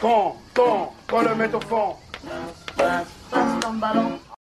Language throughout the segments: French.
Quand, quand, quand le met au fond.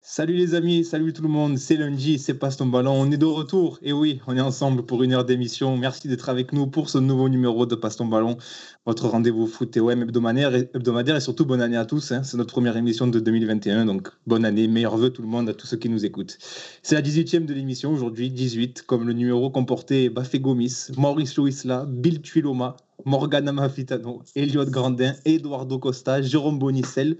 Salut les amis, salut tout le monde, c'est lundi, c'est Passe ton ballon, on est de retour, et oui, on est ensemble pour une heure d'émission, merci d'être avec nous pour ce nouveau numéro de Passe ton ballon, votre rendez-vous foot et web hebdomadaire et, hebdomadaire et surtout bonne année à tous, hein. c'est notre première émission de 2021, donc bonne année, meilleurs vœux tout le monde à tous ceux qui nous écoutent. C'est la 18e de l'émission aujourd'hui, 18, comme le numéro comportait Bafé Gomis, Mauricio Isla, Bill Tuiloma, Morgana Mafitano, Elliot Grandin, Eduardo Costa, Jérôme Bonicel,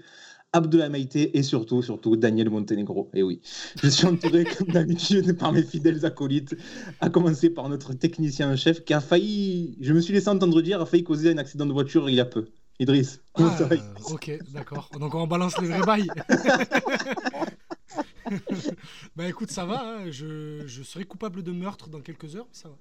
Abdullah Maïté et surtout, surtout Daniel Montenegro. Et oui, je suis entouré comme d'habitude par mes fidèles acolytes, à commencer par notre technicien en chef qui a failli, je me suis laissé entendre dire, a failli causer un accident de voiture il y a peu. Idriss, comment ah, ça va Ok, d'accord. Donc on balance les vrais bails. bah écoute, ça va. Hein. Je, je serai coupable de meurtre dans quelques heures, mais ça va.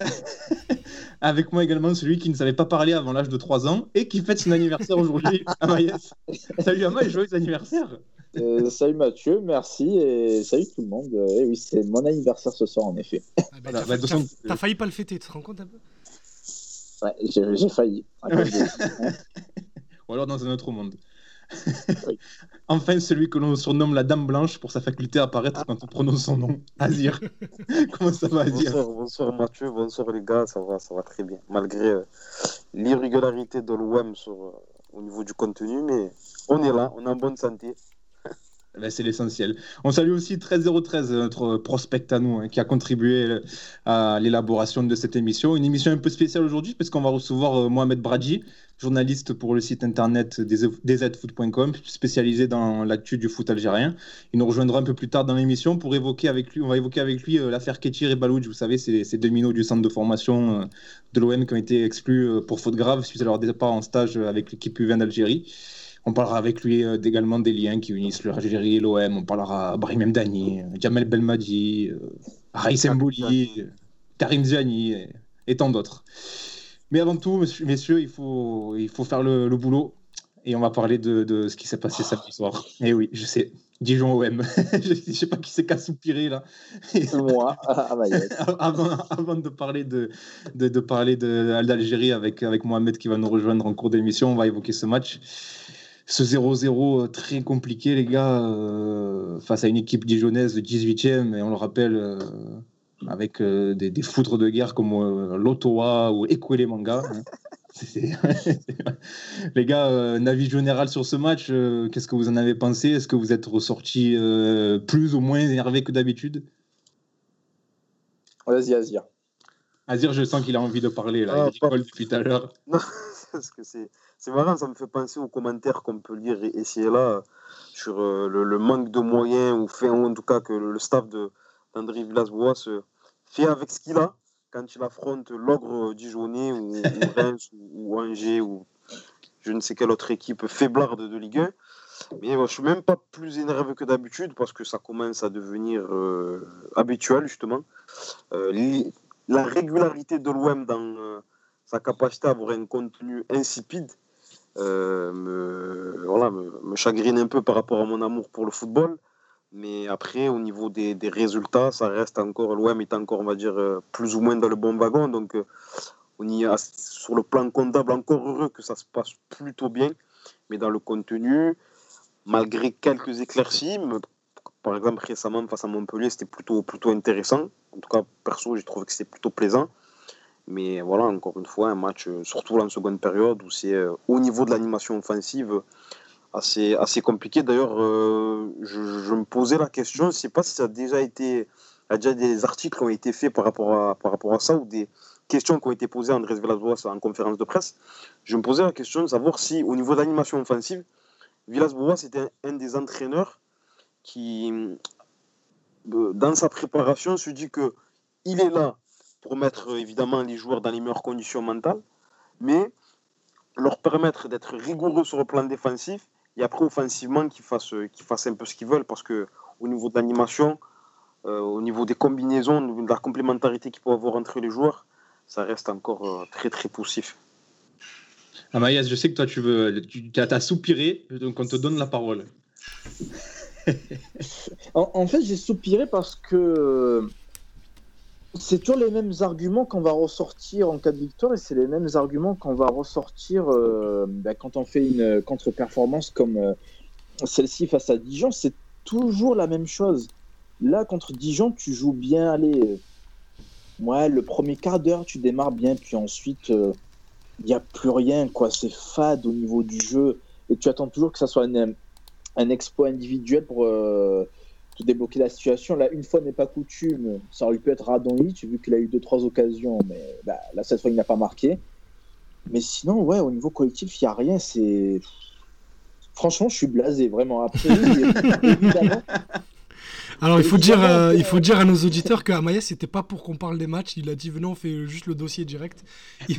Avec moi également celui qui ne savait pas parler avant l'âge de 3 ans et qui fête son anniversaire aujourd'hui, Amaïs. Salut Amaïs, joyeux anniversaire euh, salut Mathieu, merci et salut tout le monde. Et eh oui, c'est mon anniversaire ce soir en effet. Ah bah, t'as, bah, failli pas le fêter, tu te rends compte un peu? Ouais, j'ai, failli. Ou alors dans un autre monde. Enfin, celui que l'on surnomme la Dame Blanche pour sa faculté à apparaître quand on prononce son nom, Azir. Comment ça va, Azir bonsoir, Mathieu, bonsoir les gars, ça va, ça va très bien. Malgré euh, l'irrégularité de l'OM euh, au niveau du contenu, mais on est là, on est en bonne santé. Ben, c'est l'essentiel. On salue aussi 13013, notre prospect à nous, hein, qui a contribué à l'élaboration de cette émission. Une émission un peu spéciale aujourd'hui, parce qu'on va recevoir euh, Mohamed Bradji, journaliste pour le site internet dzfoot.com, spécialisé dans l'actu du foot algérien. Il nous rejoindra un peu plus tard dans l'émission pour évoquer avec lui, on va évoquer avec lui euh, l'affaire Ketir et Balouj. Vous savez, c'est ces deux minots du centre de formation euh, de l'OM qui ont été exclus pour faute grave suite à leur départ en stage avec l'équipe UVN d'Algérie. On parlera avec lui euh, également des liens qui unissent l'Algérie et l'OM. On parlera Brahim Mdani, Jamel Belmadi, euh, Raïs Mbouli, Karim Ziani et, tant d'autres. Mais avant tout, messieurs, il faut, il faut faire le, boulot et on va parler de, ce qui s'est passé samedi soir. Et eh oui, je sais, Dijon OM. je ne sais pas qui c'est qu'à soupirer là. Moi, ah, bah, avant, avant, de parler de, de, parler d'Algérie avec, avec Mohamed qui va nous rejoindre en cours d'émission, on va évoquer ce match ce 0-0 euh, très compliqué, les gars, euh, face à une équipe dijonnaise de 18e, et on le rappelle, euh, avec des, des, foudres de guerre comme l'Ottawa ou Ekwele Manga. Hein. les gars, un avis général sur ce match, qu'est-ce que vous en avez pensé? Est-ce que vous êtes ressorti plus ou moins énervé que d'habitude? Vas-y, Azir. Azir, je sens qu'il a envie de parler, là. il rigole depuis tout à l'heure? parce que c'est c'est marrant, ça me fait penser aux commentaires qu'on peut lire ici et là sur euh, le, manque de moyens, ou, fait, en tout cas que le, staff d'André Villas-Boas fait avec ce qu'il a quand il affronte l'ogre dijonnais ou, ou Reims ou, Angers ou je ne sais quelle autre équipe faiblarde de Ligue 1. Mais je je suis même pas plus énervé que d'habitude parce que ça commence à devenir euh, habituel justement. Euh, la régularité de l'OM dans sa capacité à avoir un contenu insipide euh, me, voilà, me, chagrine un peu par rapport à mon amour pour le football. Mais après, au niveau des, des résultats, ça reste encore, l'OM est encore, on va dire, euh, plus ou moins dans le bon wagon. Donc, euh, on y a, sur le plan comptable, encore heureux que ça se passe plutôt bien. Mais dans le contenu, malgré quelques éclaircies, par exemple récemment face à Montpellier, c'était plutôt, plutôt intéressant. En tout cas, perso, j'ai trouvé que c'était plutôt plaisant. Mais voilà, encore une fois, un match, euh, surtout en seconde période, où c'est au niveau de l'animation offensive assez, assez compliqué. D'ailleurs, euh, je, me posais la question, je ne sais pas si ça a déjà été, il y a déjà des articles qui ont été faits par rapport à, par rapport à ça, ou des questions qui ont été posées à Andrés Villas-Boas en conférence de presse. Je me posais la question de savoir si, au niveau de l'animation offensive, Villas-Boas était un, des entraîneurs qui, dans sa préparation, se dit que il est là pour mettre évidemment les joueurs dans les meilleures conditions mentales, mais leur permettre d'être rigoureux sur le plan défensif et après offensivement qu'ils fassent, qu'ils fassent un peu ce qu'ils veulent parce que au niveau de l'animation, euh, au niveau des combinaisons, de la complémentarité qu'il peut avoir entre les joueurs, ça reste encore euh, très très poussif. Amayas, je sais que toi tu veux, tu as soupiré, donc on te donne la parole. en, en, fait, j'ai soupiré parce que c'est toujours les mêmes arguments qu'on va ressortir en cas de victoire et c'est les mêmes arguments qu'on va ressortir euh, bah, quand on fait une contre-performance comme euh, celle-ci face à Dijon. C'est toujours la même chose. Là, contre Dijon, tu joues bien. Allez, euh, le premier quart d'heure, tu démarres bien, puis ensuite, il n'y a plus rien. quoi. C'est fade au niveau du jeu et tu attends toujours que ça soit un, un exploit individuel pour de débloquer la situation. Là, une fois n'est pas coutume, ça aurait pu être Radonjic, vu qu'il a eu deux, trois occasions, mais bah, là, cette fois, il n'a pas marqué. Mais sinon, ouais, au niveau collectif, il n'y a rien. C'est. Franchement, je suis blasé, vraiment. Après, évidemment. Alors, il faut, dire, euh, il faut dire à nos auditeurs que Amaya, c'était pas pour qu'on parle des matchs. Il a dit, venez, on fait juste le dossier direct. Il,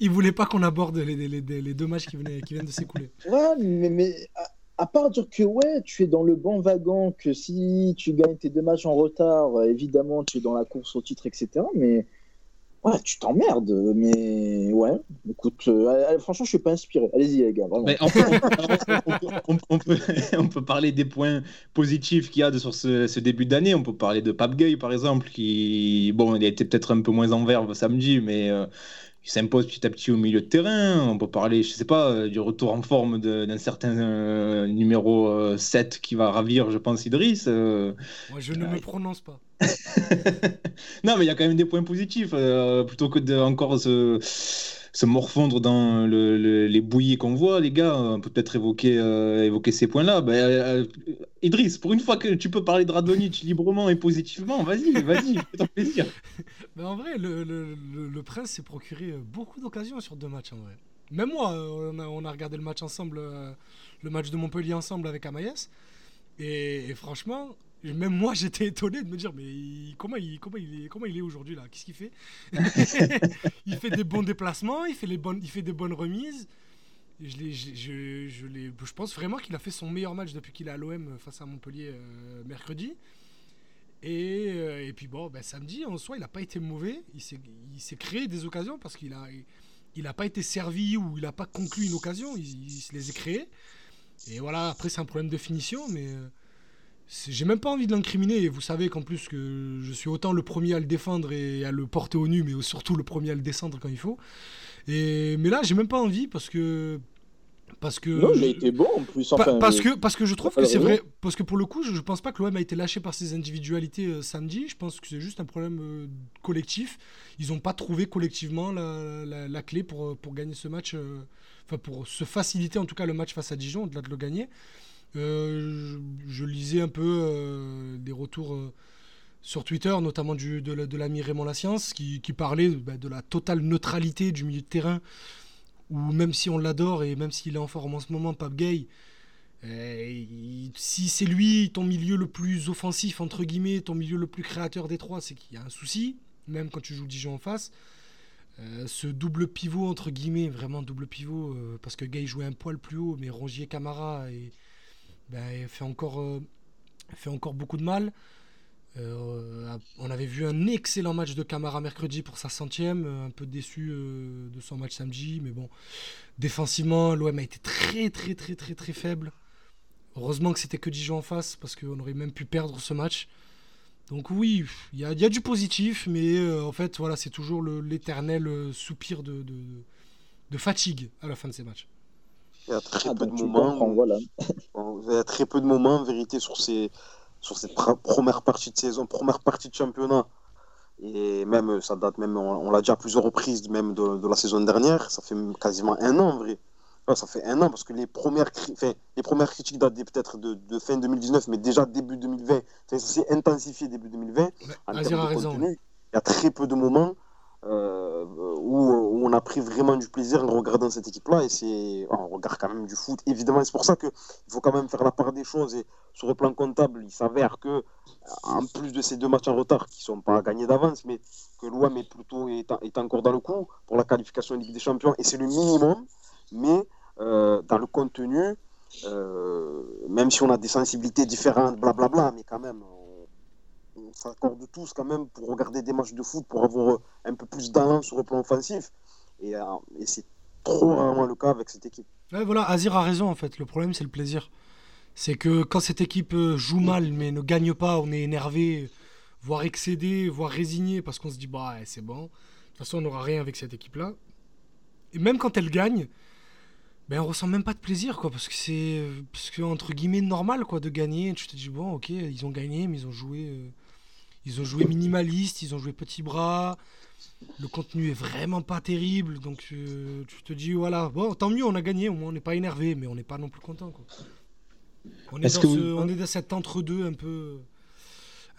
il voulait pas qu'on aborde les, les, les, deux matchs qui, venaient, qui viennent de s'écouler. Ouais, mais, mais à part dire que ouais, tu es dans le bon wagon, que si tu gagnes tes deux matchs en retard, évidemment, tu es dans la course au titre, etc. Mais ouais, tu t'emmerdes. Mais ouais, écoute, euh, franchement, je suis pas inspiré. Allez-y, les gars. on, peut, parler des points positifs qu'il y a sur ce, début d'année. On peut parler de Pape Gay, par exemple, qui, bon, il a peut-être un peu moins en verve samedi, mais. Euh, il s'impose petit à petit au milieu de terrain. On peut parler, je sais pas, euh, du retour en forme d'un certain euh, numéro 7 euh, qui va ravir, je pense, Idriss. Moi, je ne me prononce pas. non, mais il y a quand même des points positifs. plutôt que de encore se se morfondre dans les bouillies qu'on voit, les gars. Peut-être évoquer, euh, évoquer ces points-là. Ben, euh, Idriss, pour une fois que tu peux parler de Radonic librement et positivement, vas-y, vas-y, fais plaisir. Mais en vrai, le, Prince s'est procuré beaucoup d'occasions sur deux matchs, en vrai. Même moi, on a, regardé le match ensemble, euh, le match de Montpellier ensemble avec Amaïs. et franchement, même moi, j'étais étonné de me dire, mais comment, il, comment, il est, comment il est aujourd'hui là? Qu'est-ce qu'il fait? Il fait des bons déplacements, il fait, les bonnes, il fait des bonnes remises. Je, je, je, je, pense vraiment qu'il a fait son meilleur match depuis qu'il est à l'OM face à Montpellier euh, mercredi. Et, euh, et, puis bon, ben, samedi, en soi, il n'a pas été mauvais. Il s'est créé des occasions parce qu'il n'a il a pas été servi ou il n'a pas conclu une occasion. Il, se les a créées. Et voilà, après, c'est un problème de finition, mais. Euh, j'ai même pas envie de l'incriminer. Et vous savez qu'en plus que je suis autant le premier à le défendre et à le porter au nu, mais surtout le premier à le descendre quand il faut. Et mais là, j'ai même pas envie parce que parce que non, il a été bon en plus. parce que parce que je trouve que c'est vrai. Parce que pour le coup, je, je pense pas que l'OM a été lâché par ses individualités euh, samedi. Je pense que c'est juste un problème euh, collectif. Ils ont pas trouvé collectivement la, la, clé pour pour gagner ce match. Euh, enfin pour se faciliter en tout cas le match face à Dijon, au-delà de le gagner. Euh, je, lisais un peu euh, des retours euh, sur Twitter, notamment du, de, l'ami Raymond Lassiance, qui, qui parlait bah, de la totale neutralité du milieu de terrain, où même si on l'adore et même s'il est en forme en ce moment, Pape Gay, si c'est lui ton milieu le plus offensif, entre guillemets, ton milieu le plus créateur des trois, c'est qu'il y a un souci, même quand tu joues Dijon en face. ce double pivot, entre guillemets, vraiment double pivot, parce que Gay jouait un poil plus haut, mais Rongier Camara et, ben, fait, encore, euh, fait encore beaucoup de mal. Euh, on avait vu un excellent match de Camara mercredi pour sa centième, euh, un peu déçu de son match samedi, mais bon, défensivement, l'OM a été très très très très très faible. Heureusement que c'était que Dijon en face, parce qu'on aurait même pu perdre ce match. Donc oui, il y, a du positif, mais en fait, voilà, c'est toujours l'éternel soupir de, de, de, fatigue à la fin de ces matchs. Il y a très ah, peu de moments. voilà. il y a très peu de moments, en vérité, sur, ces, sur cette première partie de saison, première partie de championnat. Et même, ça date même, on, l'a déjà à plusieurs reprises, même de, la saison dernière. Ça fait quasiment un an, en vrai. ça fait un an, parce que les premières, enfin, les premières critiques datent peut-être de, fin 2019, mais déjà début 2020. ça s'est intensifié début 2020. En raison. il y a très peu de moments euh, où, on a pris vraiment du plaisir en regardant cette équipe-là. Et c'est, on regarde quand même du foot, évidemment. C'est pour ça qu'il faut quand même faire la part des choses. Et sur le plan comptable, il s'avère que, en plus de ces deux matchs en retard qui ne sont pas gagnés d'avance, mais que l'OM est plutôt est, est, encore dans le coup pour la qualification en Ligue des Champions. Et c'est le minimum. Mais euh, dans le contenu, euh, même si on a des sensibilités différentes, blablabla, mais quand même, on s'accorde tous quand même pour regarder des matchs de foot, pour avoir euh, un peu plus d'allant sur le plan offensif. Et, euh, c'est trop rarement le cas avec cette équipe. voilà, Azir a raison en fait. Le problème, c'est le plaisir. C'est que quand cette équipe euh, joue mal mais ne gagne pas, on est énervé, voire excédé, voire résigné parce qu'on se dit bah ouais, c'est bon. De toute façon, on n'aura rien avec cette équipe-là. Et même quand elle gagne, ben on ressent même pas de plaisir quoi parce que c'est parce que entre guillemets normal quoi de gagner. Tu te dis bon ok ils ont gagné mais ils ont joué ils ont joué minimaliste, ils ont joué petit bras. Le contenu est vraiment pas terrible donc euh, tu te dis voilà bon tant mieux on a gagné au moins on n'est pas énervé mais on n'est pas non plus content quoi. On est, dans, que ce- vous- on est dans cet entre-deux un peu,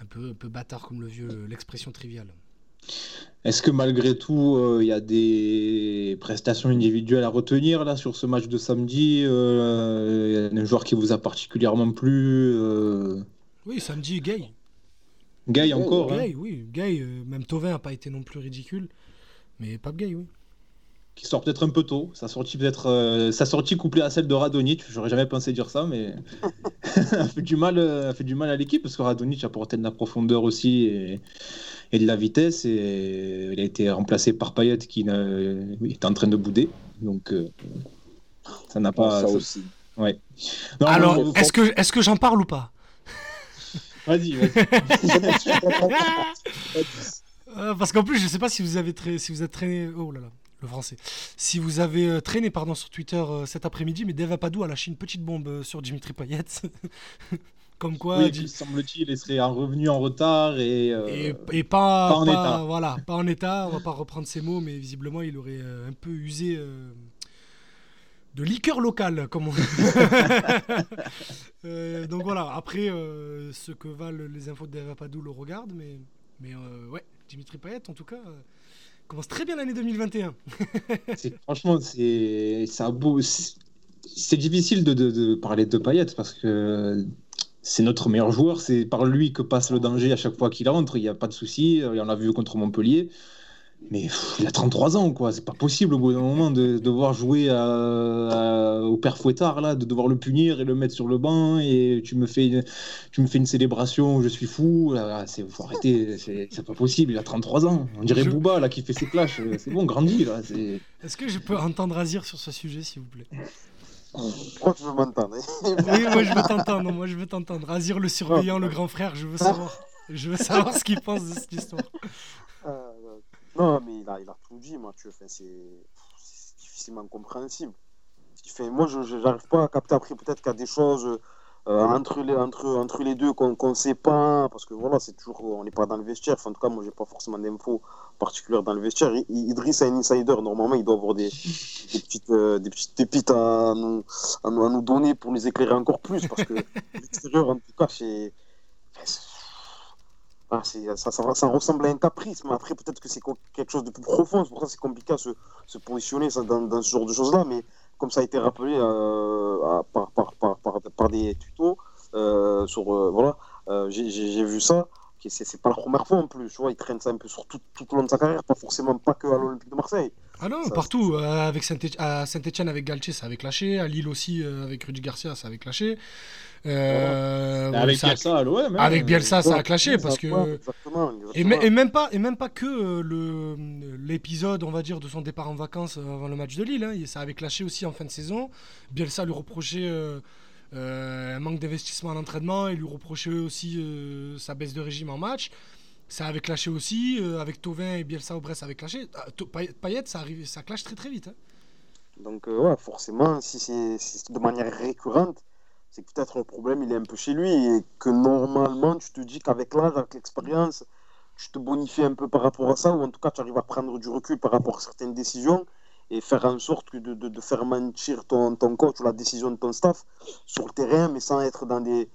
un peu, un peu bâtard comme le vieux, l'expression triviale. Est-ce que malgré tout, euh, il y a des prestations individuelles à retenir là sur ce match de samedi euh, Il y a un joueur qui vous a particulièrement plu euh, Oui, samedi, gay. Guy encore hein Gay, oui. Gay, euh, même Tovin n'a pas été non plus ridicule. Mais pas gay, oui. qui sort peut-être un peu tôt. Sa sortie peut-être, euh, sa sortie couplée à celle de Radonic, j'aurais jamais pensé dire ça, mais a fait du mal, euh, a fait du mal à l'équipe parce que Radonic apportait de la profondeur aussi et, et de la vitesse et il a été remplacé par Payet qui était en train de bouder, donc euh, ça n'a pas. ça ça- aussi. Ouais. Non, Alors, est-ce que, est que j'en parle ou pas? Vas-y, vas-y. Euh, Parce qu'en plus, je sais pas si vous avez tra- si vous êtes traîné. Oh là là, le français. Si vous avez euh, traîné pardon sur Twitter euh, cet après-midi, mais Dave Apadou a lâché une petite bombe sur Dimitri Payet. Comme quoi, Oui, Di- puis, semble-t-il, il serait en revenu en retard et. euh, Et, et pas, pas en pas- état. Voilà, pas en état, on va pas reprendre ces mots, mais visiblement il aurait un peu usé de liqueur locale, comme on Euh, Donc voilà, après, euh, ce que valent les infos de Dave Apadou le regarde, mais, mais euh, ouais, Dimitri Payet en tout cas commence très bien l'année 2021. C'est- Franchement, c'est. C'est difficile de parler de Payet parce que c'est notre meilleur joueur. C'est par lui que passe le danger à chaque fois qu'il rentre. Il n'y a pas de souci. On l'a vu contre Montpellier. Mais pff, il a 33 ans, quoi. C'est pas possible au bout d'un moment de devoir jouer à- à- au père Fouettard, là, de devoir le punir et le mettre sur le banc. Et tu me fais une, tu me fais une célébration, je suis fou. Là, c'est, faut arrêter. C'est, c'est pas possible. Il a 33 ans. On dirait Je- Booba, là, qui fait ses clashs. C'est bon, grandis, là. C'est... Est-ce que je peux entendre Azir sur ce sujet, s'il vous plaît? Pourquoi tu veux m'entendre Oui, moi je veux t'entendre, moi je veux t'entendre. Azir le surveillant, le grand frère, je veux savoir. Je veux savoir ce qu'il pense de cette histoire. Non, mais il a, tout dit, Mathieu. Enfin, c'est difficilement compréhensible. Enfin, moi, je n'arrive pas à capter après, peut-être qu'il y a des choses euh, entre, les, deux qu'on ne sait pas, parce que voilà, c'est toujours, on n'est pas dans le vestiaire. Enfin, en tout cas, moi, j'ai pas forcément d'infos particulières dans le vestiaire. I- Idriss est un insider, normalement, il doit avoir des, des, petites, euh, des petites pépites à nous, à, nous, à nous donner pour nous éclairer encore plus, parce que l'extérieur, en tout cas, c'est. Ah, ça, ça, ça ressemble à un caprice, mais après peut-être que c'est quelque chose de plus profond, c'est pour ça que c'est compliqué à se, se positionner ça, dans, dans ce genre de choses-là, mais comme ça a été rappelé euh, à- par, par, par, par, par des tutos, euh, sur, euh, voilà, j'ai- vu ça, c'est pas la première fois en plus, tu vois, il traîne ça un peu sur tout, tout au long de sa carrière, pas forcément pas que à l'Olympique de Marseille. Ah non, Ça, partout. avec Saint à Saint-Etienne avec Galtier, ça avait clashé. À Lille aussi, avec Rudy Garcia, ça avait clashé. Euh, Avec ça a- Bielsa à l'OM. hein. avec Bielsa, ça a clashé parce que. exactement, exactement, Et, exactement. me- et même pas, et même pas que euh, le l'épisode, on va dire, de son départ en vacances euh, avant le match de Lille. hein. Et ça avait clashé aussi en fin de saison. Bielsa lui reprochait euh, euh, un manque d'investissement en entraînement et lui reprochait aussi euh, sa baisse de régime en match. Ça avait clashé aussi euh, avec Tovin et Bielsa au Brest, ça avait clashé. Ah, Payet, ça arrive, ça clash très très vite. hein. Donc, euh, ouais, forcément, si c'est si c'est de manière récurrente, c'est peut-être le problème, il est un peu chez lui et que normalement, tu te dis qu'avec l'âge, avec l'expérience, tu te bonifies un peu par rapport à ça, ou en tout cas, tu arrives à prendre du recul par rapport à certaines décisions et faire en sorte que de, de, faire mentir ton, ton coach ou la décision de ton staff sur le terrain, mais sans être dans des,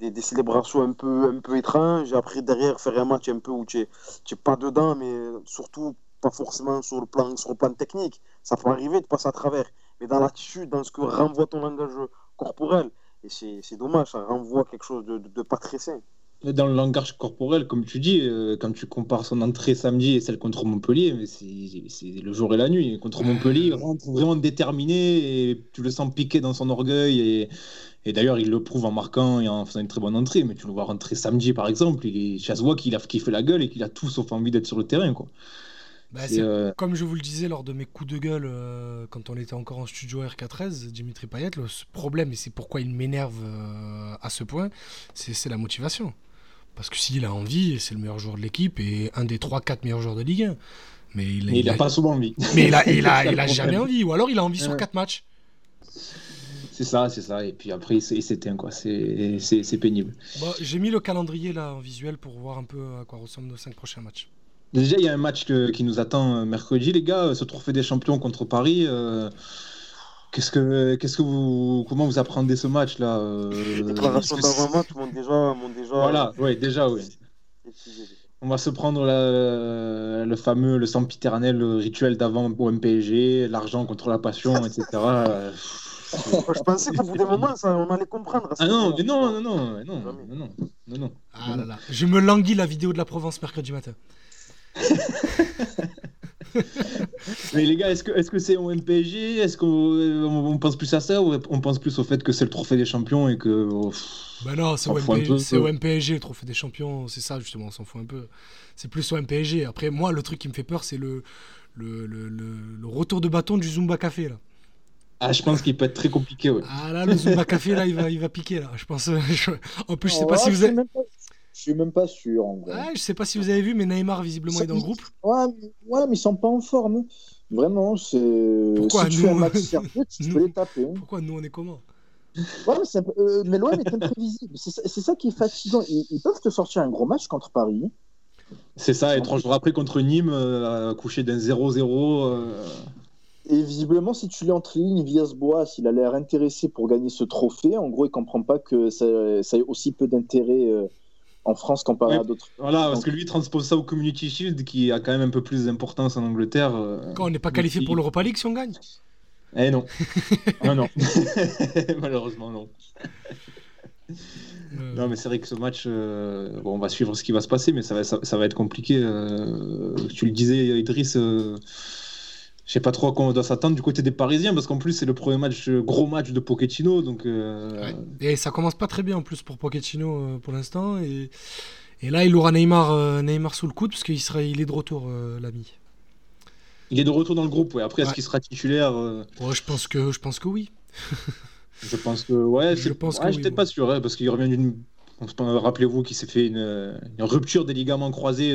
des, célébrations un peu, un peu étranges. Après, derrière, faire un match un peu où tu n'es pas dedans, mais surtout pas forcément sur le plan, sur le plan technique. Ça peut arriver de passer à travers. Mais dans l'attitude, dans ce que renvoie ton langage corporel, et c'est dommage, ça renvoie quelque chose de, de, pas très sain. Dans le langage corporel, comme tu dis, euh, quand tu compares son entrée samedi et celle contre Montpellier, c'est le jour et la nuit. Contre Montpellier, il rentre vraiment déterminé et tu le sens piqué dans son orgueil. Et, et d'ailleurs, il le prouve en marquant et en faisant une très bonne entrée. Mais tu le vois rentrer samedi, par exemple, il est, ça se voit qu'il a kiffé la gueule et qu'il a tout sauf envie d'être sur le terrain. Quoi. Bah, euh, Comme je vous le disais lors de mes coups de gueule euh, quand on était encore en studio RK13, Dimitri Payet, le problème, et c'est pourquoi il m'énerve euh, à ce point, c'est la motivation. Parce que s'il a envie, c'est le meilleur joueur de l'équipe et un des 3-4 meilleurs joueurs de Ligue 1. Mais il, Mais il n'a pas souvent envie. mais il a, il a, il a jamais envie. Ou alors il a envie sur Ouais. 4 matchs. C'est ça, c'est ça. Et puis après, il il s'éteint, quoi. C'est pénible. Bon, J'ai mis le calendrier là en visuel pour voir un peu à quoi ressemblent nos 5 prochains matchs. Déjà, il y a un match que- qui nous attend euh, mercredi, les gars. Ce trophée des champions contre Paris. euh, Qu'est-ce que, qu'est-ce que vous, comment vous appréhendez ce match-là euh, Déclaration d'avant-match m'ont déjà, m'ont déjà. Voilà, ouais, déjà, oui. On va se prendre la- le fameux, le sempiternel rituel d'avant au MPG, l'argent contre la passion, etc. Euh, je pensais qu'au bout d'un moment, ça, on allait comprendre. Ah non, mais non, non, non, non, non, Jamais. non, non, non, non. Ah là là. Je me languis la vidéo de la Provence mercredi matin. Mais les gars, est-ce que est-ce que c'est au MPG Est-ce qu'on on, on pense plus à ça ou on pense plus au fait que c'est le trophée des champions et que oh, pff, Bah non, c'est On au, fout un MPG, le trophée des champions, c'est ça justement, on s'en fout un peu. C'est plus au MPSG. Après, moi, le truc qui me fait peur, c'est le, le, le, le- le retour de bâton du Zumba Café. Là. ah, je pense qu'il peut être très compliqué. Ouais. Ah là, le Zumba Café, là, il va, il va piquer. Là. Je pense, je- En plus, je sais Oh, pas si vous avez... même pas- Je suis même pas sûr en vrai. Ouais, je sais pas si vous avez vu, mais Neymar, visiblement, est dans le groupe. Ouais, mais- ouais, mais ils sont pas en forme. Vraiment, c'est. Pourquoi, si tu nous, fais un match sérieux, tu nous- peux les taper. hein. Pourquoi nous, on est comment Ouais, mais, euh, mais l'OM est imprévisible. C'est ça- c'est ça qui est fatigant. Ils, ils peuvent te sortir un gros match contre Paris. C'est ça, et trois jours après contre Nîmes, euh, couché d'un 0-0. euh, Et visiblement, si tu lis entre les lignes, Villas-Boas, il a l'air intéressé pour gagner ce trophée. En gros, il comprend pas que ça, ça ait aussi peu d'intérêt euh, en France comparé Ouais. à d'autres. Voilà, parce que lui il transpose ça au Community Shield qui a quand même un peu plus d'importance en Angleterre. euh, Quand on n'est pas qualifié pour l'Europa League si on gagne Eh non. non, non. Malheureusement, non. Euh, Non, mais c'est vrai que ce match, euh, bon, on va suivre ce qui va se passer, mais ça va, ça, ça va être compliqué. euh, tu le disais, Idriss, euh, je sais pas trop à quoi on doit s'attendre du côté des Parisiens, parce qu'en plus, c'est le premier match, gros match de Pochettino. Donc, euh. Et ça commence pas très bien en plus pour Pochettino euh, pour l'instant. Et, et là, il aura Neymar, euh, Neymar sous le coude parce qu'il sera, il est de retour, l'ami. il est de retour dans le groupe. Ouais. Après, est-ce qu'il sera titulaire Ouais, je pense que, je pense que oui. Je pense que, ouais, Je pense que ouais, oui, j'étais ouais. pas sûr, hein, parce qu'il revient d'une. Rappelez-vous qu'il s'est fait une, une rupture des ligaments croisés.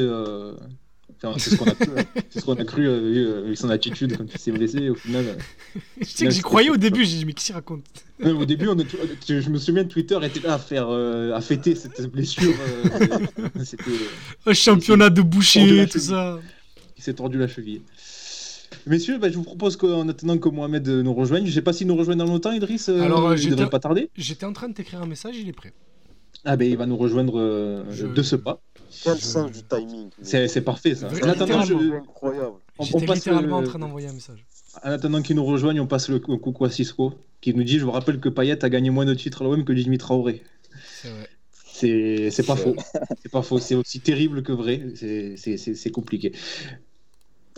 Euh, enfin, c'est ce qu'on a cru. C'est ce qu'on a cru euh, vu, euh, avec son attitude quand il s'est blessé. Au final, euh. Je sais que j'y croyais au début. J'ai dit mais qui s'y raconte au début, on je me souviens Twitter était là à faire, euh, à fêter cette blessure. euh, C'était, Un championnat de boucher, tout ça. il s'est tordu la cheville. Messieurs, bah, je vous propose qu'en attendant que Mohamed euh, nous rejoigne, je sais pas s'il nous rejoint dans longtemps, Idriss. euh, Alors, euh, il j'étais- devrait pas tarder. J'étais en train de t'écrire un message, il est prêt. Ah ben, il va nous rejoindre euh, Je- de ce pas. Quel Je- sens du timing. C'est c'est parfait ça. En attendant, je- incroyable. on- on J'étais passe littéralement le- en train d'envoyer un message. En attendant qu'il nous rejoigne, on passe le cou- coucou à Cisco, qui nous dit Je vous rappelle que Payet a gagné moins de titres à l'OM que Jimmy Traoré. C'est vrai. C'est pas faux. C'est pas faux. C'est aussi terrible que vrai. C'est compliqué.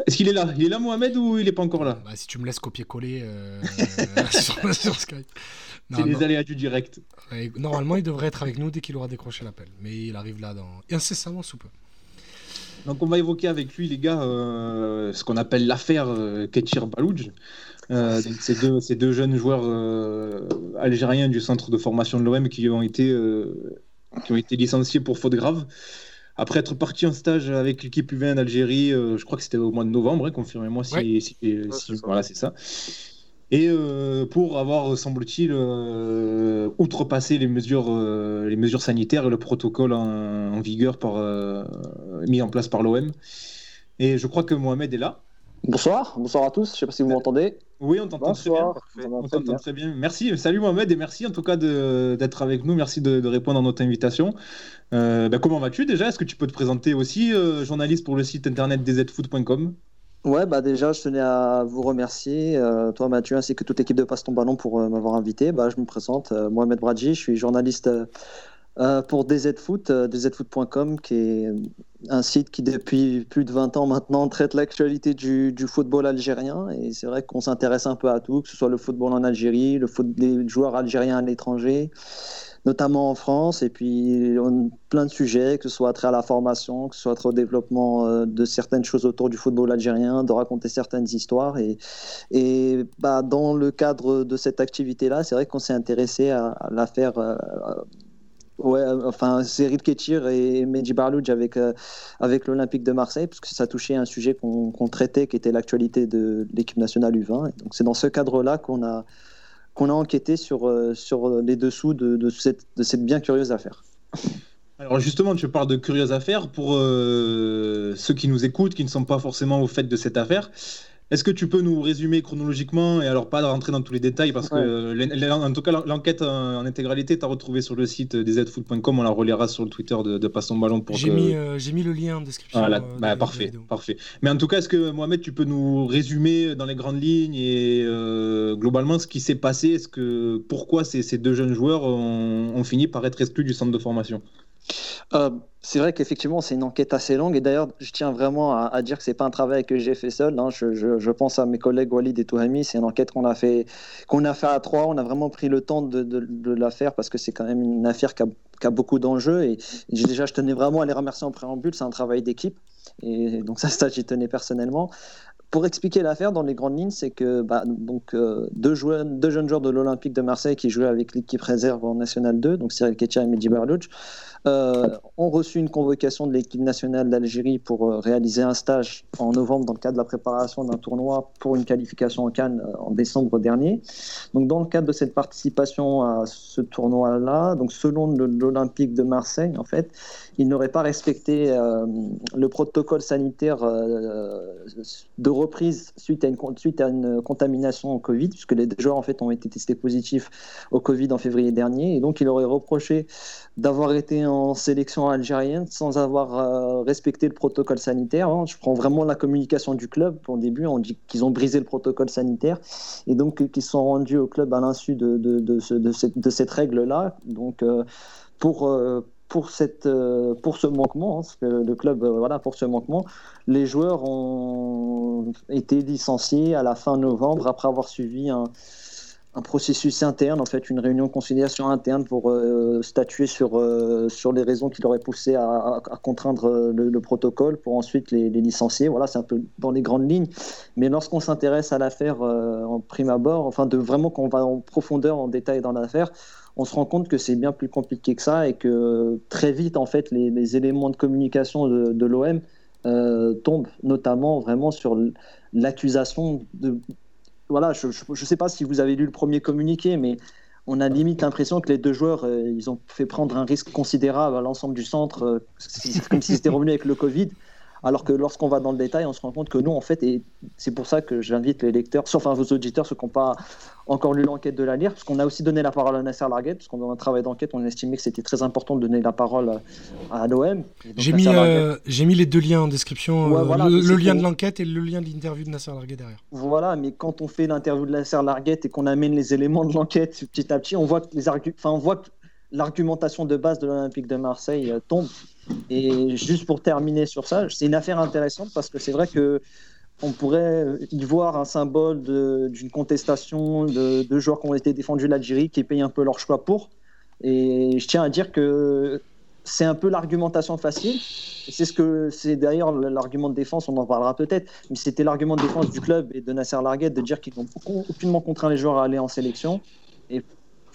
Est-ce qu'il est là? Il est là, Mohamed, ou il est pas encore là? Bah, si tu me laisses copier-coller euh, sur, sur Skype. C'est les aléas du direct. Ouais, Normalement, il devrait être avec nous dès qu'il aura décroché l'appel. Mais il arrive là dans... incessamment sous peu. Donc on va évoquer avec lui, les gars, euh, ce qu'on appelle l'affaire euh, Ketchir Balouj. Euh, donc ces deux, ces deux jeunes joueurs euh, algériens du centre de formation de l'OM qui ont été euh, qui ont été licenciés pour faute grave. Après être partis en stage avec l'équipe U20 d'Algérie, euh, je crois que c'était au mois de novembre, hein, confirmez-moi si, Ouais. si- si- c'est ça. voilà c'est ça. Et euh, pour avoir, semble-t-il, euh, outrepassé les mesures, les mesures sanitaires et le protocole en, en vigueur par, mis en place par l'OM. Et je crois que Mohamed est là. Bonsoir, bonsoir à tous. Je sais pas si vous m'entendez. Oui, on t'entend très bien. On très t'entend bien. très bien. Merci, salut Mohamed et merci en tout cas d'être avec nous. Merci de, de répondre à notre invitation. Euh, ben, comment vas-tu déjà? Est-ce que tu peux te présenter aussi, euh, journaliste pour le site internet dzfoot.com Ouais, bah déjà, je tenais à vous remercier, euh, toi Mathieu, ainsi que toute l'équipe de Passe ton ballon pour m'avoir invité. Bah, je me présente, Mohamed Bradji, je suis journaliste euh, pour DZFoot, euh, dzfoot.com, qui est un site qui depuis plus de 20 ans maintenant traite l'actualité du, football algérien. Et c'est vrai qu'on s'intéresse un peu à tout, que ce soit le football en Algérie, le foot des joueurs algériens à l'étranger, notamment en France, et puis on, plein de sujets, que ce soit trait à la formation, que ce soit trait au développement euh, de certaines choses autour du football algérien, de raconter certaines histoires. Et, bah, dans le cadre de cette activité-là, c'est vrai qu'on s'est intéressé à, à l'affaire, euh, Ouais, enfin, c'est Ketir et Medji Barlouj avec, avec l'Olympique de Marseille, parce que ça touchait un sujet qu'on traitait, qui était l'actualité de l'équipe nationale U20. donc, c'est dans ce cadre-là qu'on a, qu'on a enquêté sur, sur les dessous de, de, cette, de cette bien curieuse affaire. Alors justement, tu parles de curieuses affaires. Pour ceux qui nous écoutent, qui ne sont pas forcément au fait de cette affaire, est-ce que tu peux nous résumer chronologiquement et alors pas rentrer dans tous les détails parce que en tout cas l'enquête en, intégralité t'as retrouvé sur le site des on la relaiera sur le Twitter de, de Passe ton ballon pour j'ai mis euh, j'ai mis le lien en description. Euh, bah, parfait parfait. Mais en tout cas est-ce que Mohamed tu peux nous résumer dans les grandes lignes et euh, globalement ce qui s'est passé? Est-ce que pourquoi ces, ces, deux jeunes joueurs ont, ont fini par être exclus du centre de formation? Euh, c'est vrai qu'effectivement, c'est une enquête assez longue. Et d'ailleurs, je tiens vraiment à, dire que c'est pas un travail que j'ai fait seul. Hein. Je, pense à mes collègues Walid et Touhami. C'est une enquête qu'on a fait, a fait à trois. On a vraiment pris le temps de, la faire parce que c'est quand même une affaire qui a, beaucoup d'enjeux. Et, déjà, je tenais vraiment à les remercier en préambule. C'est un travail d'équipe. Et donc ça, ça j'y tenais personnellement pour expliquer l'affaire dans les grandes lignes, c'est que bah, donc, euh, deux, jeunes joueurs de l'Olympique de Marseille qui jouaient avec l'équipe réserve en National 2, donc Cyril Ketia et Mehdi Barlouch, ont reçu une convocation de l'équipe nationale d'Algérie pour euh, réaliser un stage en novembre dans le cadre de la préparation d'un tournoi pour une qualification en Cannes en décembre dernier. Donc dans le cadre de cette participation à ce tournoi-là, donc selon l'Olympique de Marseille, en fait, ils n'auraient pas respecté le protocole sanitaire de reprise suite à une, suite à une contamination au Covid, puisque les joueurs en fait ont été testés positifs au Covid en février dernier, et donc il aurait reproché d'avoir été en sélection algérienne sans avoir euh, respecté le protocole sanitaire. Hein. Je prends vraiment la communication du club. Au début, on dit qu'ils ont brisé le protocole sanitaire et donc qu'ils sont rendus au club à l'insu de, de, de, de, cette, cette règle-là. Donc, euh, pour, euh, pour, cette, euh, pour ce manquement, hein, le club, euh, voilà, pour ce manquement, les joueurs ont été licenciés à la fin novembre après avoir suivi un, un processus interne, en fait, une réunion de conciliation interne pour euh, statuer sur, sur les raisons qui l'auraient poussé à, à, contraindre le, protocole pour ensuite les, les licencier. Voilà, c'est un peu dans les grandes lignes. Mais lorsqu'on s'intéresse à l'affaire en prime abord, enfin, de vraiment qu'on va en profondeur, en détail dans l'affaire, on se rend compte que c'est bien plus compliqué que ça et que très vite, en fait, les, éléments de communication de, l'OM euh, tombent notamment vraiment sur l'accusation de. Voilà, je ne sais pas si vous avez lu le premier communiqué, mais on a limite l'impression que les deux joueurs, euh, ils ont fait prendre un risque considérable à l'ensemble du centre, euh, comme s'ils étaient revenus avec le Covid. Alors que lorsqu'on va dans le détail, on se rend compte que nous, en fait, et c'est pour ça que j'invite les lecteurs, sauf enfin vos auditeurs, ceux qui n'ont pas encore lu l'enquête de la lire, parce qu'on a aussi donné la parole à Nasser Larguet, parce qu'on dans un travail d'enquête, on estimait que c'était très important de donner la parole à l'OM. J'ai mis, euh, mis les deux liens en description, euh, le, lien de l'enquête et le lien de l'interview de Nasser Larguet derrière. Voilà, mais quand on fait l'interview de Nasser Larguet et qu'on amène les éléments de l'enquête petit à petit, on voit que les enfin, on voit que l'argumentation de base de l'Olympique de Marseille euh, tombe. Et juste pour terminer sur ça, c'est une affaire intéressante parce que c'est vrai que on pourrait y voir un symbole d'une contestation de, joueurs qui ont été défendus l'Algérie, qui payent un peu leur choix pour. Et je tiens à dire que c'est un peu l'argumentation facile. C'est ce que c'est d'ailleurs l'argument de défense, on en parlera peut-être, mais c'était l'argument de défense du club et de Nasser Larguet de dire qu'ils n'ont aucunement contraint les joueurs à aller en sélection. Et